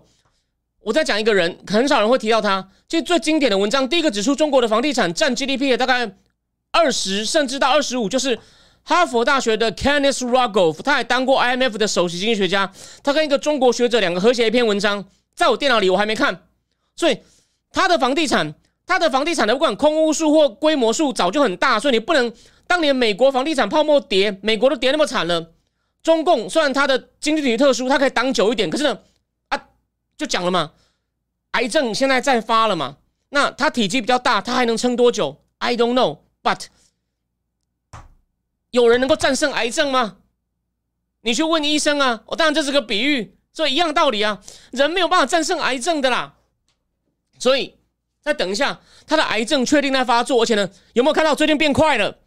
我再讲一个人，很少人会提到他。其实最经典的文章，第一个指出中国的房地产占 GDP 的大概二十甚至到二十五，就是哈佛大学的 Kenneth Rogoff，他还当过 IMF 的首席经济学家。他跟一个中国学者两个合写一篇文章，在我电脑里我还没看，所以他的房地产。他的房地产的不管空屋数或规模数早就很大，所以你不能当年美国房地产泡沫跌，美国都跌那么惨了。中共虽然它的经济体特殊，它可以挡久一点，可是呢，啊，就讲了嘛，癌症现在再发了嘛，那它体积比较大，它还能撑多久？I don't know，but 有人能够战胜癌症吗？你去问医生啊！我当然这是个比喻，所以一样道理啊，人没有办法战胜癌症的啦，所以。再等一下，他的癌症确定在发作，而且呢，有没有看到最近变快了？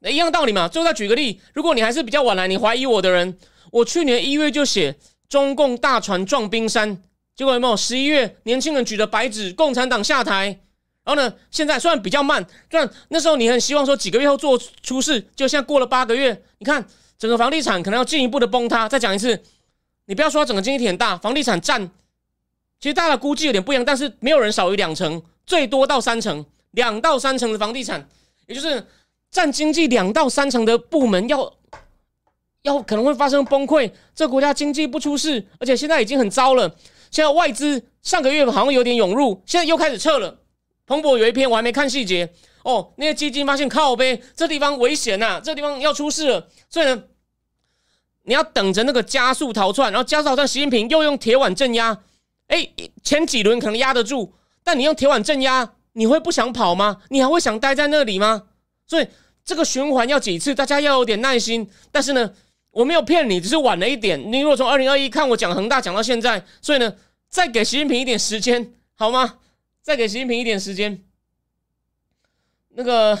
那一样道理嘛。最后再举个例，如果你还是比较晚来，你怀疑我的人，我去年一月就写中共大船撞冰山，结果有没有？十一月年轻人举着白纸，共产党下台。然后呢，现在虽然比较慢，但那时候你很希望说几个月后做出事，就现在过了八个月，你看整个房地产可能要进一步的崩塌。再讲一次，你不要说整个经济体很大，房地产占其实大家的估计有点不一样，但是没有人少于两成，最多到三成，两到三成的房地产，也就是占经济两到三成的部门要。要可能会发生崩溃，这国家经济不出事，而且现在已经很糟了。现在外资上个月好像有点涌入，现在又开始撤了。彭博有一篇我还没看细节哦，那些基金发现靠呗，这地方危险呐，这地方要出事了。所以呢，你要等着那个加速逃窜，然后加速逃窜，习近平又用铁腕镇压。哎，前几轮可能压得住，但你用铁腕镇压，你会不想跑吗？你还会想待在那里吗？所以这个循环要几次，大家要有点耐心。但是呢。我没有骗你，只是晚了一点。你如果从二零二一看我讲恒大讲到现在，所以呢，再给习近平一点时间，好吗？再给习近平一点时间。那个，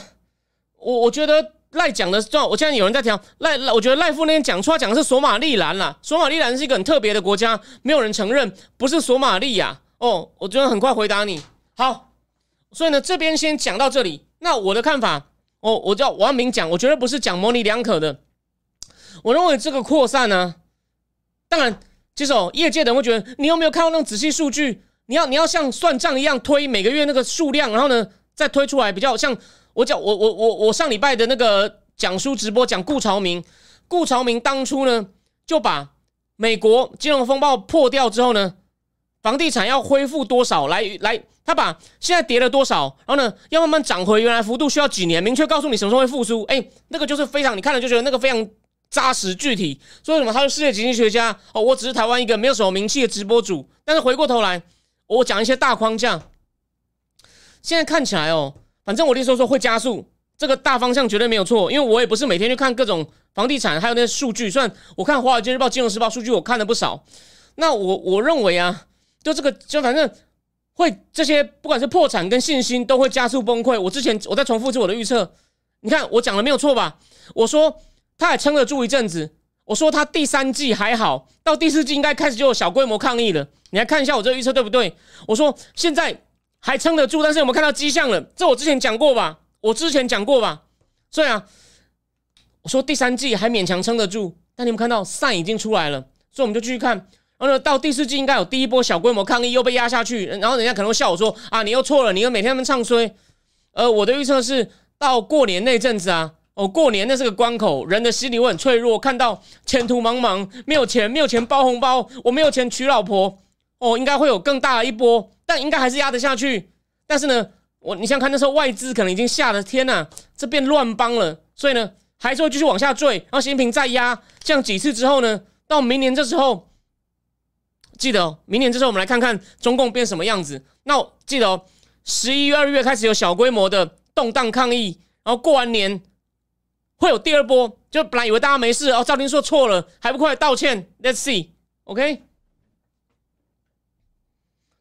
我我觉得赖讲的，我现在有人在讲赖，我觉得赖夫那天讲出来讲的是索马利兰啦，索马利兰是一个很特别的国家，没有人承认，不是索马利亚。哦，我觉得很快回答你。好，所以呢，这边先讲到这里。那我的看法，哦，我叫王明讲，我觉得不是讲模棱两可的。我认为这个扩散呢，当然，其实哦，业界的人会觉得，你有没有看到那种仔细数据？你要你要像算账一样推每个月那个数量，然后呢再推出来，比较像我讲我我我我上礼拜的那个讲书直播讲顾朝明，顾朝明当初呢就把美国金融风暴破掉之后呢，房地产要恢复多少来来，他把现在跌了多少，然后呢要慢慢涨回原来幅度需要几年，明确告诉你什么时候会复苏。哎，那个就是非常你看了就觉得那个非常。扎实具体，说什么？他是世界经济学家哦。我只是台湾一个没有什么名气的直播主，但是回过头来，我讲一些大框架。现在看起来哦，反正我那时候说会加速，这个大方向绝对没有错。因为我也不是每天去看各种房地产，还有那些数据。虽然我看《华尔街日报》《金融时报》数据，我看了不少。那我我认为啊，就这个，就反正会这些，不管是破产跟信心，都会加速崩溃。我之前我在重复一次我的预测，你看我讲的没有错吧？我说。他还撑得住一阵子。我说他第三季还好，到第四季应该开始就有小规模抗议了。你来看一下我这个预测对不对？我说现在还撑得住，但是有没有看到迹象了？这我之前讲过吧？我之前讲过吧？所以啊，我说第三季还勉强撑得住，但你们看到散已经出来了，所以我们就继续看。然后呢，到第四季应该有第一波小规模抗议又被压下去，然后人家可能会笑我说啊，你又错了，你又每天他们唱衰。呃，我的预测是到过年那阵子啊。哦，过年那是个关口，人的心理会很脆弱。看到前途茫茫，没有钱，没有钱包红包，我没有钱娶老婆。哦，应该会有更大的一波，但应该还是压得下去。但是呢，我你想看那时候外资可能已经吓得天呐，这变乱帮了，所以呢，还是会继续往下坠。然后习近平再压，这样几次之后呢，到明年这时候，记得哦，明年这时候我们来看看中共变什么样子。那记得哦，十一月、二月开始有小规模的动荡抗议，然后过完年。会有第二波，就本来以为大家没事哦，赵天硕错了，还不快道歉？Let's see，OK？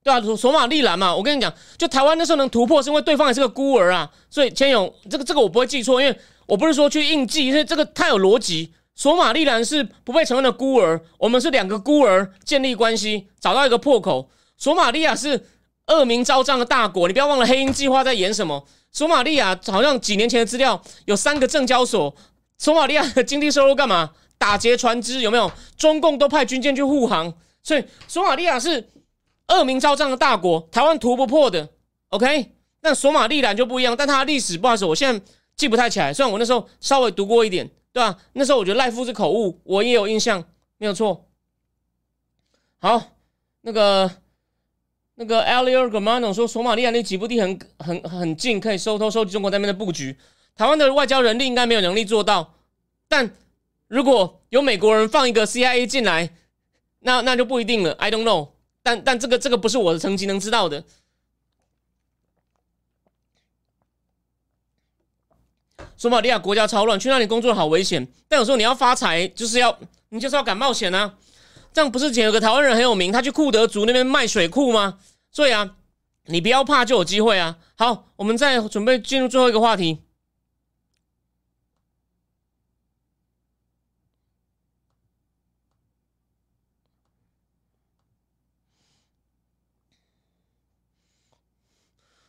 对啊，索马利兰嘛，我跟你讲，就台湾那时候能突破，是因为对方也是个孤儿啊。所以千勇，这个这个我不会记错，因为我不是说去硬记，因为这个太有逻辑。索马利兰是不被承认的孤儿，我们是两个孤儿建立关系，找到一个破口。索马利亚是恶名昭彰的大国，你不要忘了黑鹰计划在演什么。索马利亚好像几年前的资料有三个证交所，索马利亚的经济收入干嘛？打劫船只有没有？中共都派军舰去护航，所以索马利亚是恶名昭彰的大国，台湾突不破的。OK，那索马利兰就不一样，但它的历史不好意思，我现在记不太起来。虽然我那时候稍微读过一点，对吧？那时候我觉得赖夫是口误，我也有印象，没有错。好，那个。那个 Alior Germano 说，索马利亚那几部地很很很近，可以收偷收集中国那边的布局。台湾的外交人力应该没有能力做到，但如果有美国人放一个 CIA 进来，那那就不一定了。I don't know，但但这个这个不是我的层级能知道的。索马利亚国家超乱，去那里工作好危险。但有时候你要发财，就是要你就是要敢冒险啊。这样不是前有个台湾人很有名，他去库德族那边卖水库吗？所以啊，你不要怕，就有机会啊。好，我们再准备进入最后一个话题。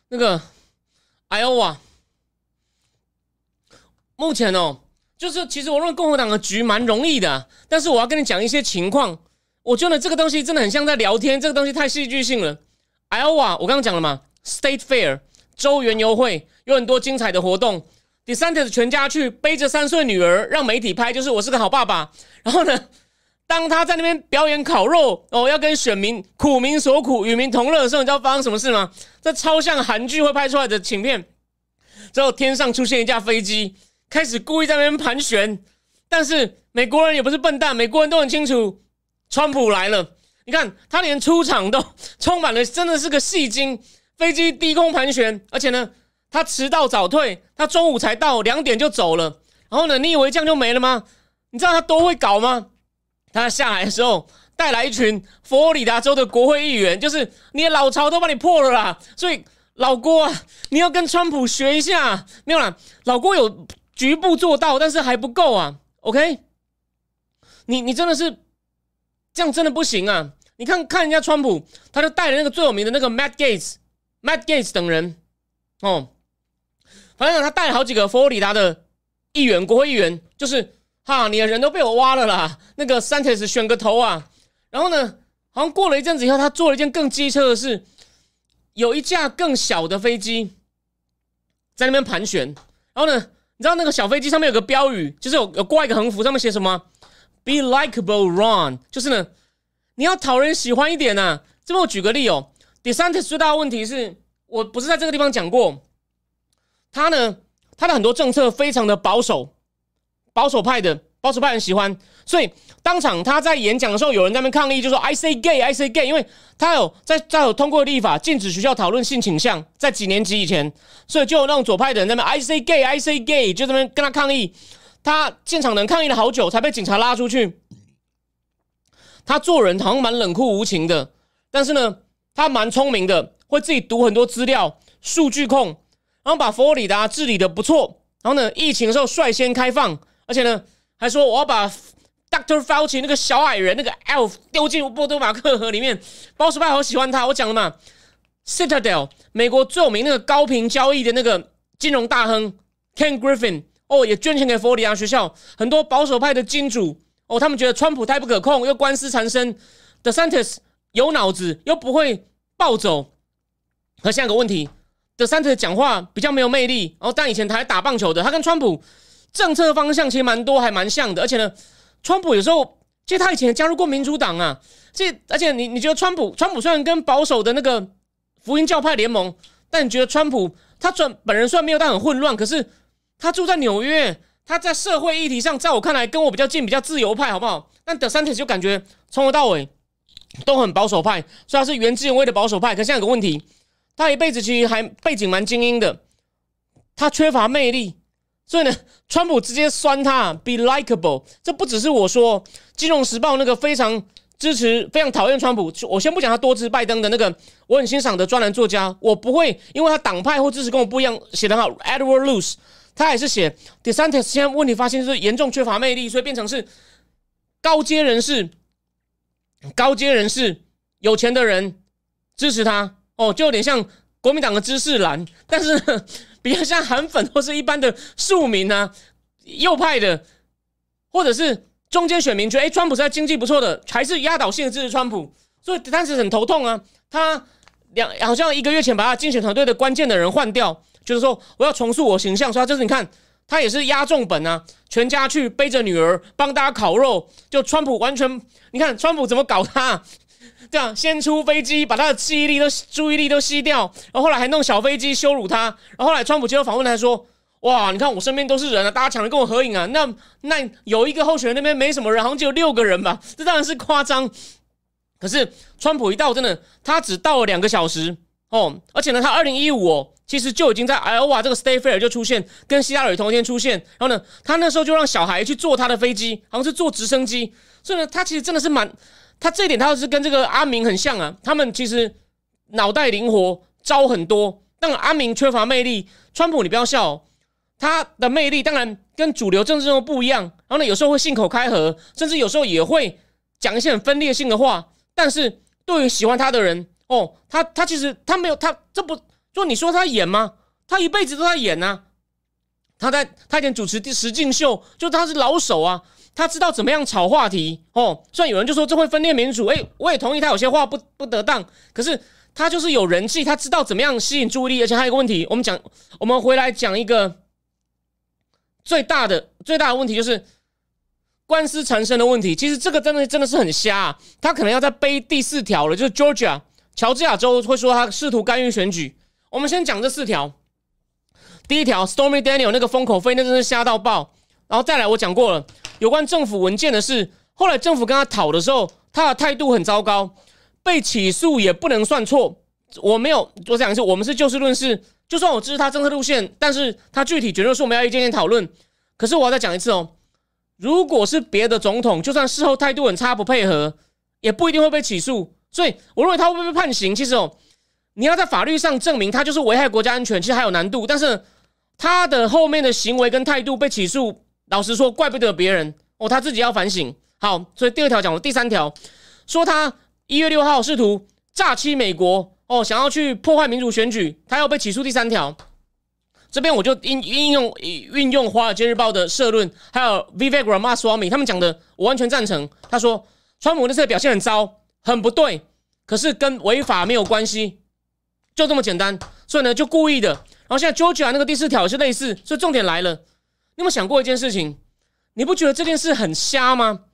那个 Iowa，目前哦，就是其实我认为共和党的局蛮容易的，但是我要跟你讲一些情况。我觉得这个东西真的很像在聊天，这个东西太戏剧性了。Iowa，我刚刚讲了嘛，State Fair 州园游会有很多精彩的活动。DeSantis 全家去背着三岁女儿，让媒体拍，就是我是个好爸爸。然后呢，当他在那边表演烤肉哦，要跟选民苦民所苦，与民同乐的时候，你知道发生什么事吗？这超像韩剧会拍出来的影片。之后天上出现一架飞机，开始故意在那边盘旋。但是美国人也不是笨蛋，美国人都很清楚，川普来了。你看他连出场都充满了，真的是个戏精。飞机低空盘旋，而且呢。他迟到早退，他中午才到，两点就走了。然后呢，你以为这样就没了吗？你知道他多会搞吗？他下来的时候带来一群佛罗里达州的国会议员，就是你的老巢都把你破了啦。所以老郭啊，你要跟川普学一下。没有啦，老郭有局部做到，但是还不够啊。OK，你你真的是这样真的不行啊！你看看人家川普，他就带了那个最有名的那个 Matt Gates、Matt Gates 等人哦。反正他带了好几个佛罗里达的议员、国会议员，就是哈，你的人都被我挖了啦。那个 Santos 选个头啊。然后呢，好像过了一阵子以后，他做了一件更机车的事，有一架更小的飞机在那边盘旋。然后呢，你知道那个小飞机上面有个标语，就是有有挂一个横幅，上面写什么？Be likable, run。就是呢，你要讨人喜欢一点呐。这边我举个例哦，Santos 最大的问题是我不是在这个地方讲过。他呢，他的很多政策非常的保守，保守派的保守派很喜欢，所以当场他在演讲的时候，有人在那边抗议，就说 “I say gay, I say gay”，因为他有在在有通过立法禁止学校讨论性倾向，在几年级以前，所以就有那种左派的人在那边 “I say gay, I say gay”，就在那边跟他抗议。他现场人抗议了好久，才被警察拉出去。他做人好像蛮冷酷无情的，但是呢，他蛮聪明的，会自己读很多资料，数据控。然后把佛罗里达治理的不错，然后呢，疫情的时候率先开放，而且呢，还说我要把 Doctor Fauci 那个小矮人那个 Elf 丢进波多马克河里面。保守派好喜欢他，我讲了嘛，Citadel 美国最有名那个高频交易的那个金融大亨 Ken Griffin 哦，也捐钱给佛罗里达学校。很多保守派的金主哦，他们觉得川普太不可控，又官司缠身，The Santis 有脑子又不会暴走。和下一个问题。德桑特讲话比较没有魅力，然后但以前他还打棒球的，他跟川普政策方向其实蛮多，还蛮像的。而且呢，川普有时候其实他以前加入过民主党啊，这而且你你觉得川普川普虽然跟保守的那个福音教派联盟，但你觉得川普他转本人虽然没有但很混乱，可是他住在纽约，他在社会议题上，在我看来跟我比较近，比较自由派，好不好？但德桑特就感觉从头到尾都很保守派，虽然是原汁原味的保守派，可现在有个问题。他一辈子其实还背景蛮精英的，他缺乏魅力，所以呢，川普直接酸他，be likable。这不只是我说，《金融时报》那个非常支持、非常讨厌川普。我先不讲他多支拜登的那个，我很欣赏的专栏作家，我不会因为他党派或支持跟我不一样写的好。Edward Luce，他也是写 DeSantis 现在问题发现是严重缺乏魅力，所以变成是高阶人士、高阶人士、有钱的人支持他。哦，就有点像国民党的知识蓝，但是比较像韩粉或是一般的庶民啊，右派的，或者是中间选民觉得，哎，川普在经济不错的，还是压倒性的支持川普，所以当时很头痛啊。他两好像一个月前把他竞选团队的关键的人换掉，就是说我要重塑我形象，说就是你看他也是压重本啊，全家去背着女儿帮大家烤肉，就川普完全，你看川普怎么搞他。这样先出飞机，把他的记忆力都注意力都吸掉，然后后来还弄小飞机羞辱他，然后后来川普接受访问他说：“哇，你看我身边都是人啊，大家抢着跟我合影啊。那那有一个候选人那边没什么人，好像只有六个人吧？这当然是夸张。可是川普一到，真的他只到了两个小时哦，而且呢，他二零一五，其实就已经在 Iowa 这个 State Fair 就出现，跟希拉里同一天出现。然后呢，他那时候就让小孩去坐他的飞机，好像是坐直升机。所以呢，他其实真的是蛮。”他这一点，他是跟这个阿明很像啊。他们其实脑袋灵活，招很多。但阿明缺乏魅力。川普，你不要笑，他的魅力当然跟主流政治中不一样。然后呢，有时候会信口开河，甚至有时候也会讲一些很分裂性的话。但是对于喜欢他的人，哦，他他其实他没有他这不就你说他演吗？他一辈子都在演呐。他在他以前主持第十进秀，就他是老手啊，他知道怎么样炒话题哦。虽然有人就说这会分裂民主，哎，我也同意他有些话不不得当，可是他就是有人气，他知道怎么样吸引注意力。而且还有一个问题，我们讲，我们回来讲一个最大的最大的问题，就是官司缠身的问题。其实这个真的真的是很瞎，啊，他可能要再背第四条了，就是 Georgia 乔治亚州会说他试图干预选举。我们先讲这四条。第一条，Stormy Daniel 那个封口费，那真是瞎到爆。然后再来，我讲过了，有关政府文件的事。后来政府跟他讨的时候，他的态度很糟糕。被起诉也不能算错。我没有，我讲的是，我们是就事论事。就算我支持他政策路线，但是他具体决论是我们要一件件讨论。可是我要再讲一次哦，如果是别的总统，就算事后态度很差，不配合，也不一定会被起诉。所以我认为他会被判刑。其实哦，你要在法律上证明他就是危害国家安全，其实还有难度。但是他的后面的行为跟态度被起诉，老实说，怪不得别人哦，他自己要反省。好，所以第二条讲了，第三条说他一月六号试图诈欺美国哦，想要去破坏民主选举，他要被起诉。第三条，这边我就应应用运用《华尔街日报》的社论，还有 Vivek Ramaswamy 他们讲的，我完全赞成。他说，川普这次表现很糟，很不对，可是跟违法没有关系，就这么简单。所以呢，就故意的。然后现在 Georgia 那个第四条也是类似，所以重点来了。有没有想过一件事情？你不觉得这件事很瞎吗？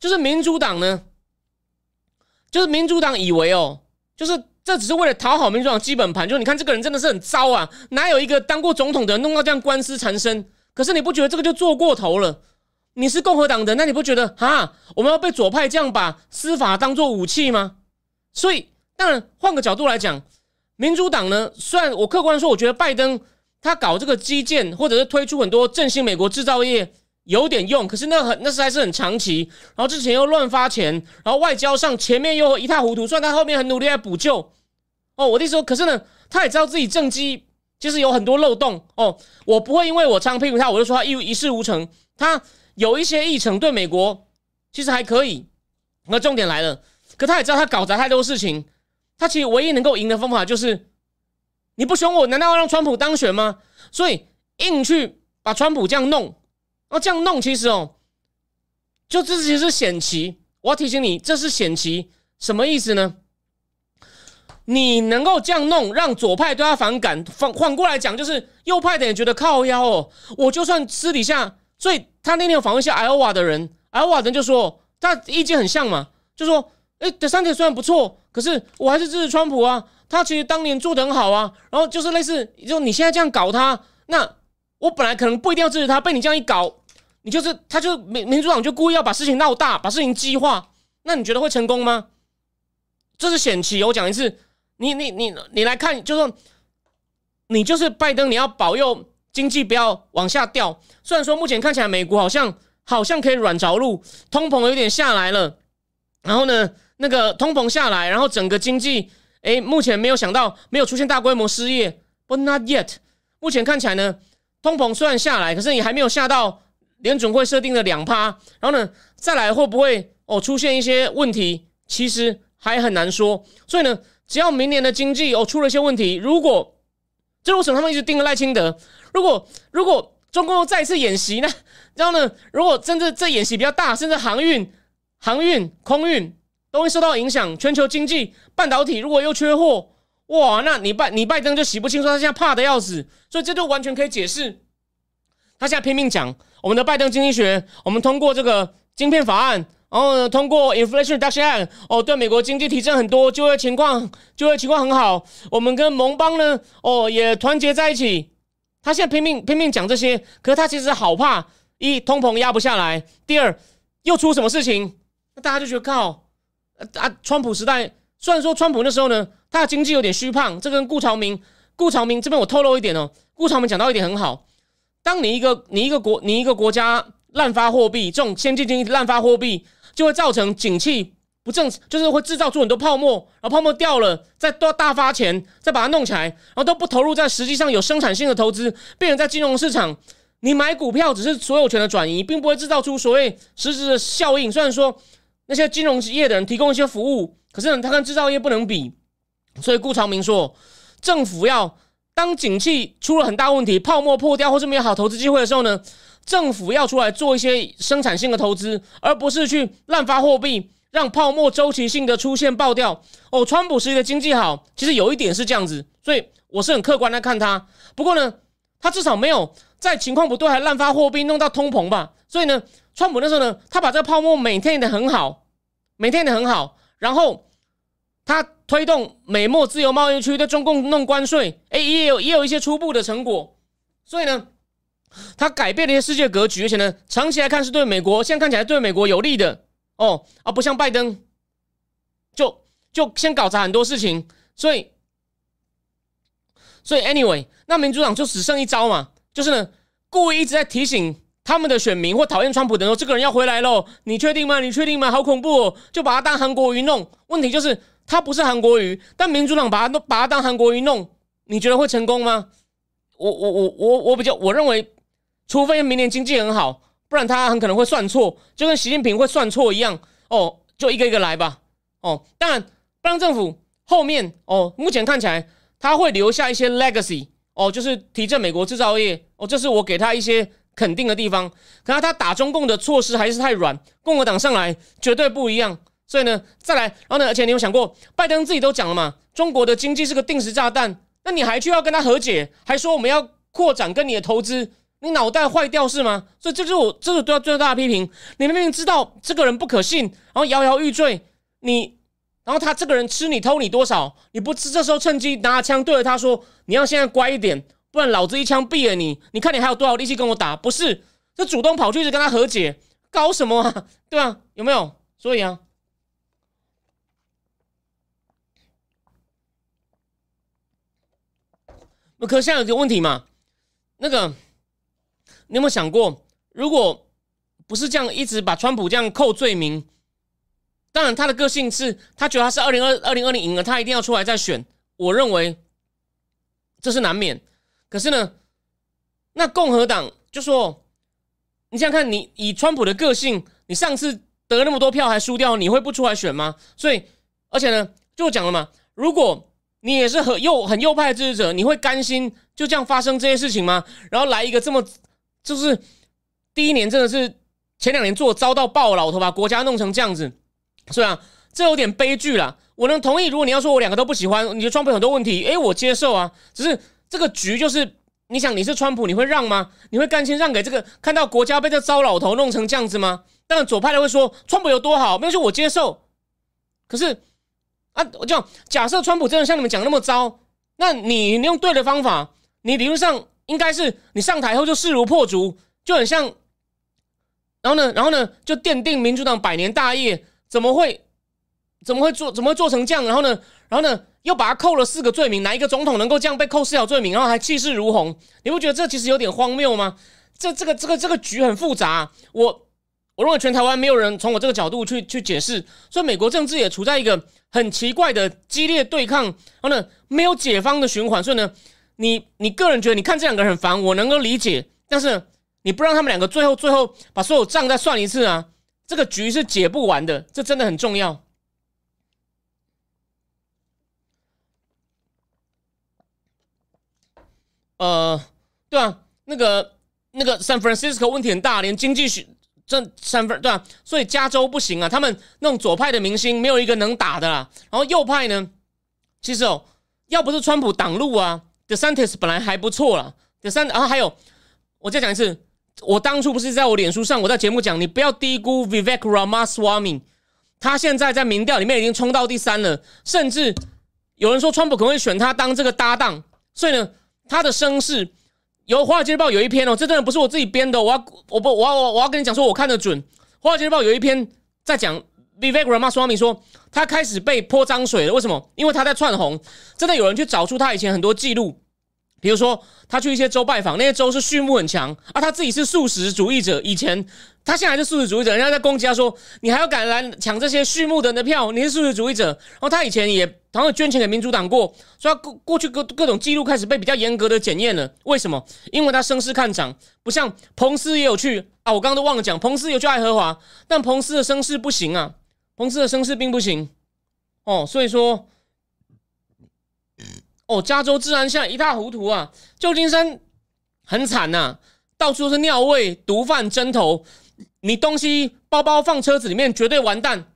就是民主党呢，就是民主党以为哦，就是这只是为了讨好民主党基本盘。就是你看这个人真的是很糟啊，哪有一个当过总统的人弄到这样官司缠身？可是你不觉得这个就做过头了？你是共和党的，那你不觉得哈？我们要被左派这样把司法当做武器吗？所以当然换个角度来讲。民主党呢？虽然我客观说，我觉得拜登他搞这个基建，或者是推出很多振兴美国制造业有点用，可是那很那实在是很长期。然后之前又乱发钱，然后外交上前面又一塌糊涂。虽然他后面很努力在补救。哦，我弟说，可是呢，他也知道自己政绩其实有很多漏洞。哦，我不会因为我常批评他，我就说他一一事无成。他有一些议程对美国其实还可以。那重点来了，可他也知道他搞砸太多事情。他其实唯一能够赢的方法就是，你不选我，难道要让川普当选吗？所以硬去把川普这样弄，哦，这样弄其实哦，就这其实是险棋。我要提醒你，这是险棋，什么意思呢？你能够这样弄，让左派对他反感，反反过来讲，就是右派的人觉得靠腰哦。我就算私底下，所以他那天有访问一些艾奥瓦的人，艾奥瓦的人就说，他意见很像嘛，就说。哎，德桑特虽然不错，可是我还是支持川普啊。他其实当年做的很好啊。然后就是类似，就你现在这样搞他，那我本来可能不一定要支持他，被你这样一搞，你就是他就民民主党就故意要把事情闹大，把事情激化。那你觉得会成功吗？这是险棋。我讲一次，你你你你来看，就说你就是拜登，你要保佑经济不要往下掉。虽然说目前看起来美国好像好像可以软着陆，通膨有点下来了，然后呢？那个通膨下来，然后整个经济，哎，目前没有想到没有出现大规模失业，but not yet。目前看起来呢，通膨虽然下来，可是也还没有下到联准会设定的两趴。然后呢，再来会不会哦出现一些问题？其实还很难说。所以呢，只要明年的经济哦出了一些问题，如果这为什么他们一直盯着赖清德？如果如果中共再次演习呢？然后呢，如果真的这演习比较大，甚至航运、航运、空运。都会受到影响，全球经济、半导体如果又缺货，哇，那你拜你拜登就洗不清，说他现在怕的要死，所以这就完全可以解释他现在拼命讲我们的拜登经济学，我们通过这个晶片法案，然后呢通过 Inflation Reduction Act，哦，对美国经济提振很多，就业情况就业情况很好，我们跟盟邦呢，哦也团结在一起，他现在拼命拼命讲这些，可是他其实好怕一通膨压不下来，第二又出什么事情，那大家就觉得靠。啊，川普时代虽然说川普那时候呢，他的经济有点虚胖，这跟顾朝明、顾朝明这边我透露一点哦，顾朝明讲到一点很好，当你一个你一个国你一个国家滥发货币，这种先进经济滥发货币，就会造成景气不正，就是会制造出很多泡沫，然后泡沫掉了，再多大发钱，再把它弄起来，然后都不投入在实际上有生产性的投资，变成在金融市场，你买股票只是所有权的转移，并不会制造出所谓实质的效应，虽然说。那些金融业的人提供一些服务，可是呢他跟制造业不能比，所以顾长明说，政府要当景气出了很大问题，泡沫破掉或是没有好投资机会的时候呢，政府要出来做一些生产性的投资，而不是去滥发货币，让泡沫周期性的出现爆掉。哦，川普时期的经济好，其实有一点是这样子，所以我是很客观的看他。不过呢，他至少没有在情况不对还滥发货币，弄到通膨吧。所以呢，川普那时候呢，他把这个泡沫每天的很好，每天的很好，然后他。推动美墨自由贸易区对中共弄关税，哎，也有也有一些初步的成果，所以呢，他改变了一些世界格局，而且呢，长期来看是对美国，现在看起来对美国有利的哦，而不像拜登，就就先搞砸很多事情，所以，所以 anyway，那民主党就只剩一招嘛，就是呢，故意一直在提醒他们的选民或讨厌川普的人说，这个人要回来喽，你确定吗？你确定吗？好恐怖哦，就把他当韩国瑜弄，问题就是。他不是韩国瑜，但民主党把他都把他当韩国瑜弄，你觉得会成功吗？我我我我我比较我认为，除非明年经济很好，不然他很可能会算错，就跟习近平会算错一样。哦，就一个一个来吧。哦，当然，拜登政府后面哦，目前看起来他会留下一些 legacy。哦，就是提振美国制造业。哦，这是我给他一些肯定的地方。可是他打中共的措施还是太软，共和党上来绝对不一样。所以呢，再来，然后呢，而且你有想过，拜登自己都讲了嘛，中国的经济是个定时炸弹，那你还去要跟他和解，还说我们要扩展跟你的投资，你脑袋坏掉是吗？所以这就是我这是对他最大的批评。你明明知道这个人不可信，然后摇摇欲坠，你，然后他这个人吃你偷你多少，你不这时候趁机拿枪对着他说，你要现在乖一点，不然老子一枪毙了你。你看你还有多少力气跟我打？不是，这主动跑去一直跟他和解，搞什么啊？对吧？有没有？所以啊。可现在有个问题嘛？那个，你有没有想过，如果不是这样，一直把川普这样扣罪名，当然他的个性是他觉得他是二零二二零二零赢了，他一定要出来再选。我认为这是难免。可是呢，那共和党就说：“你想想看，你以川普的个性，你上次得那么多票还输掉，你会不出来选吗？”所以，而且呢，就讲了嘛，如果。你也是很右很右派的支持者，你会甘心就这样发生这些事情吗？然后来一个这么，就是第一年真的是前两年做遭到爆老头，把国家弄成这样子，是吧？这有点悲剧了。我能同意，如果你要说我两个都不喜欢，你觉得川普很多问题，诶，我接受啊。只是这个局就是，你想你是川普，你会让吗？你会甘心让给这个看到国家被这糟老头弄成这样子吗？当然左派的会说川普有多好，没有说我接受，可是。啊，我就假设川普真的像你们讲那么糟，那你用对的方法，你理论上应该是你上台后就势如破竹，就很像，然后呢，然后呢，就奠定民主党百年大业，怎么会怎么会做怎么会做成这样？然后呢，然后呢，又把他扣了四个罪名，哪一个总统能够这样被扣四条罪名，然后还气势如虹？你不觉得这其实有点荒谬吗？这这个这个这个局很复杂，我。我认为全台湾没有人从我这个角度去去解释，所以美国政治也处在一个很奇怪的激烈对抗，然后呢没有解方的循环。所以呢，你你个人觉得你看这两个人很烦，我能够理解，但是你不让他们两个最后最后把所有账再算一次啊，这个局是解不完的，这真的很重要。呃，对啊，那个那个 San Francisco 问题很大，连经济学。这三分对啊？所以加州不行啊，他们那种左派的明星没有一个能打的啦。然后右派呢，其实哦，要不是川普挡路啊，The Santis 本来还不错了。The s a n 然后还有，我再讲一次，我当初不是在我脸书上，我在节目讲，你不要低估 Vivek Ramaswamy，他现在在民调里面已经冲到第三了，甚至有人说川普可能会选他当这个搭档，所以呢，他的声势。有《华尔街日报》有一篇哦，这真的不是我自己编的，我要我不我要我我要跟你讲说，我看得准。《华尔街日报》有一篇在讲 Vivek Ramaswamy 说他开始被泼脏水了，为什么？因为他在窜红，真的有人去找出他以前很多记录，比如说他去一些州拜访，那些州是畜牧很强啊，他自己是素食主义者，以前。他现在是素食主义者，人家在攻击他说：“你还要敢来抢这些畜牧人的票？你是素食主义者。”然后他以前也好像捐钱给民主党过，所以他过过去各各种记录开始被比较严格的检验了。为什么？因为他声势看涨，不像彭斯也有去啊。我刚刚都忘了讲，彭斯有去爱荷华，但彭斯的声势不行啊，彭斯的声势并不行哦。所以说，哦，加州治安现在一塌糊涂啊，旧金山很惨呐，到处都是尿味、毒贩、针头，你东西包包放车子里面绝对完蛋，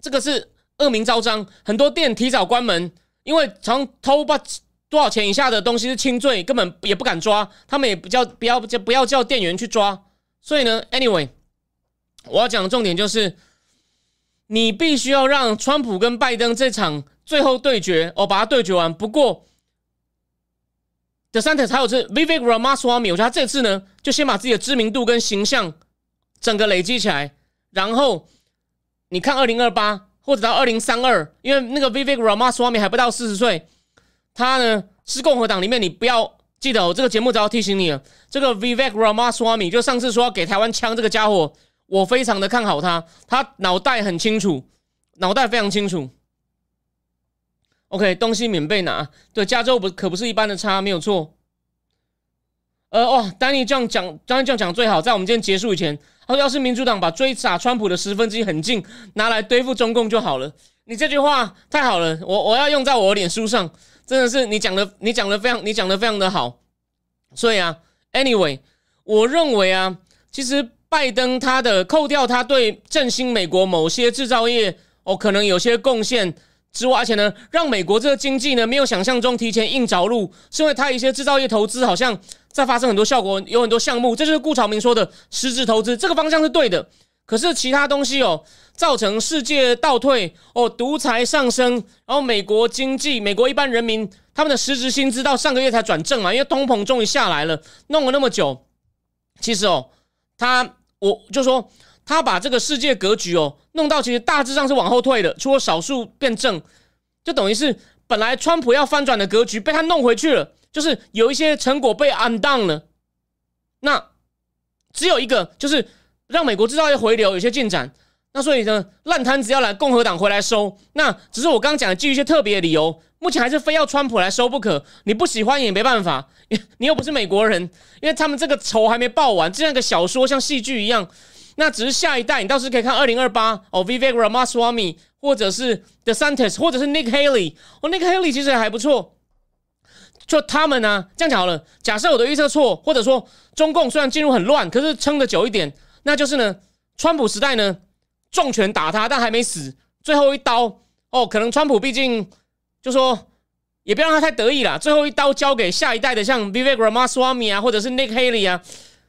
这个是恶名昭彰，很多店提早关门，因为常偷把多少钱以下的东西是轻罪，根本也不敢抓，他们也不叫不要叫不要叫店员去抓，所以呢，anyway，我要讲的重点就是。你必须要让川普跟拜登这场最后对决哦，把它对决完。不过，The Santis 还有这 Vivek Ramaswamy，我觉得他这次呢，就先把自己的知名度跟形象整个累积起来，然后你看二零二八或者到二零三二，因为那个 Vivek Ramaswamy 还不到四十岁，他呢是共和党里面，你不要记得，我这个节目只要提醒你了，这个 Vivek Ramaswamy 就上次说要给台湾枪这个家伙。我非常的看好他，他脑袋很清楚，脑袋非常清楚。OK，东西免费拿。对，加州不可不是一般的差，没有错。呃，哇，丹尼这样讲，丹尼这样讲最好，在我们今天结束以前，他说要是民主党把追杀川普的十分之一很近拿来对付中共就好了。你这句话太好了，我我要用在我脸书上，真的是你讲的，你讲的非常，你讲的非常的好。所以啊，Anyway，我认为啊，其实。拜登他的扣掉他对振兴美国某些制造业哦可能有些贡献之外，而且呢让美国这个经济呢没有想象中提前硬着陆，是因为他一些制造业投资好像在发生很多效果，有很多项目，这就是顾朝明说的实质投资，这个方向是对的。可是其他东西哦造成世界倒退哦，独裁上升，然后美国经济、美国一般人民他们的实质薪资到上个月才转正嘛，因为通膨终于下来了，弄了那么久，其实哦他。我就说，他把这个世界格局哦弄到其实大致上是往后退的，除了少数变正，就等于是本来川普要翻转的格局被他弄回去了，就是有一些成果被 undone 了。那只有一个，就是让美国制造业回流有些进展。那所以呢，烂摊子要来共和党回来收。那只是我刚刚讲的基于一些特别的理由，目前还是非要川普来收不可。你不喜欢也没办法，你又不是美国人，因为他们这个仇还没报完，就像个小说，像戏剧一样。那只是下一代，你倒是可以看二零二八哦，Vivek Ramaswamy，或者是 The Santis，或者是 Nick Haley。哦，Nick Haley 其实还不错。就他们呢，这样讲好了。假设我的预测错，或者说中共虽然进入很乱，可是撑得久一点，那就是呢，川普时代呢。重拳打他，但还没死。最后一刀哦，可能川普毕竟就说，也不要让他太得意了。最后一刀交给下一代的，像 Vivek Ramaswamy 啊，或者是 Nick Haley 啊，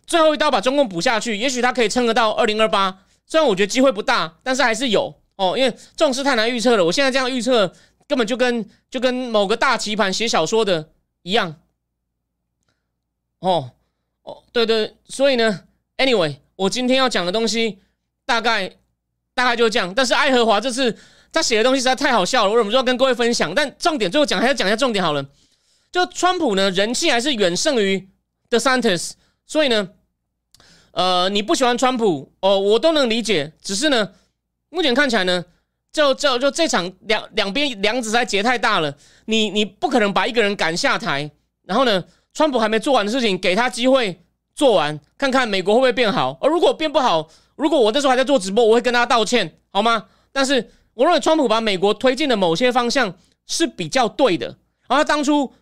最后一刀把中共补下去，也许他可以撑得到二零二八。虽然我觉得机会不大，但是还是有哦，因为这种事太难预测了。我现在这样预测，根本就跟就跟某个大棋盘写小说的一样。哦哦，对对，所以呢，Anyway，我今天要讲的东西大概。大概就是这样，但是爱荷华这次他写的东西实在太好笑了，我忍不住要跟各位分享。但重点最后讲，还是讲一下重点好了。就川普呢，人气还是远胜于 The Santis，所以呢，呃，你不喜欢川普哦，我都能理解。只是呢，目前看起来呢，就就就这场两两边梁子在结太大了，你你不可能把一个人赶下台，然后呢，川普还没做完的事情，给他机会做完，看看美国会不会变好。而如果变不好，如果我那时候还在做直播，我会跟他道歉，好吗？但是我认为川普把美国推进的某些方向是比较对的。然后他当初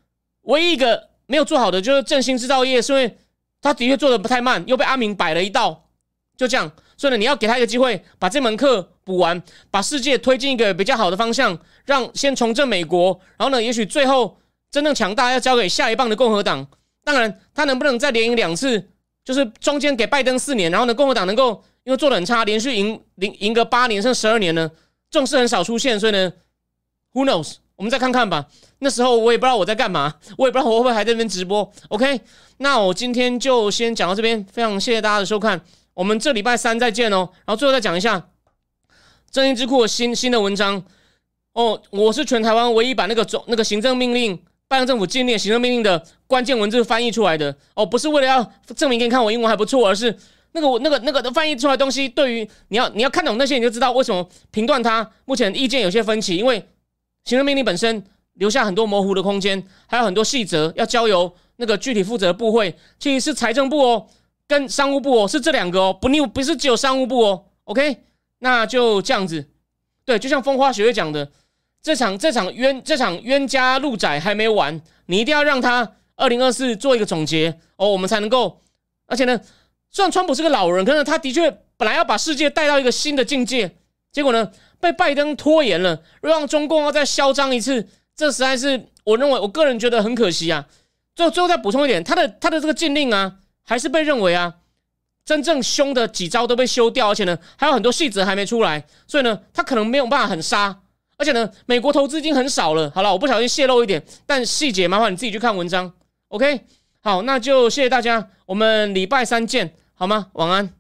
唯一一个没有做好的就是振兴制造业，是因为他的确做的不太慢，又被阿明摆了一道，就这样。所以呢，你要给他一个机会，把这门课补完，把世界推进一个比较好的方向，让先重振美国。然后呢，也许最后真正强大要交给下一棒的共和党。当然，他能不能再连赢两次，就是中间给拜登四年，然后呢，共和党能够。因为做的很差，连续赢赢赢个八年甚至十二年呢，这种事很少出现，所以呢，Who knows？我们再看看吧。那时候我也不知道我在干嘛，我也不知道我会不会还在那边直播。OK，那我今天就先讲到这边，非常谢谢大家的收看，我们这礼拜三再见哦。然后最后再讲一下正义智库新新的文章哦，我是全台湾唯一把那个总那个行政命令，拜登政府禁令行政命令的关键文字翻译出来的哦，不是为了要证明给你看我英文还不错，而是。那个我那个那个的翻译出来东西，对于你要你要看懂那些，你就知道为什么评断它目前意见有些分歧，因为行政命令本身留下很多模糊的空间，还有很多细则要交由那个具体负责的部会，其实是财政部哦，跟商务部哦，是这两个哦，不你不是只有商务部哦，OK，那就这样子，对，就像风花雪月讲的，这场这场冤这场冤家路窄还没完，你一定要让他二零二四做一个总结哦，我们才能够。而且呢，虽然川普是个老人，可是他的确本来要把世界带到一个新的境界，结果呢被拜登拖延了，让中共要再嚣张一次，这实在是我认为我个人觉得很可惜啊。最后最后再补充一点，他的他的这个禁令啊，还是被认为啊。真正凶的几招都被修掉，而且呢，还有很多细则还没出来，所以呢，他可能没有办法很杀。而且呢，美国投资已经很少了。好了，我不小心泄露一点，但细节麻烦你自己去看文章。OK，好，那就谢谢大家，我们礼拜三见，好吗？晚安。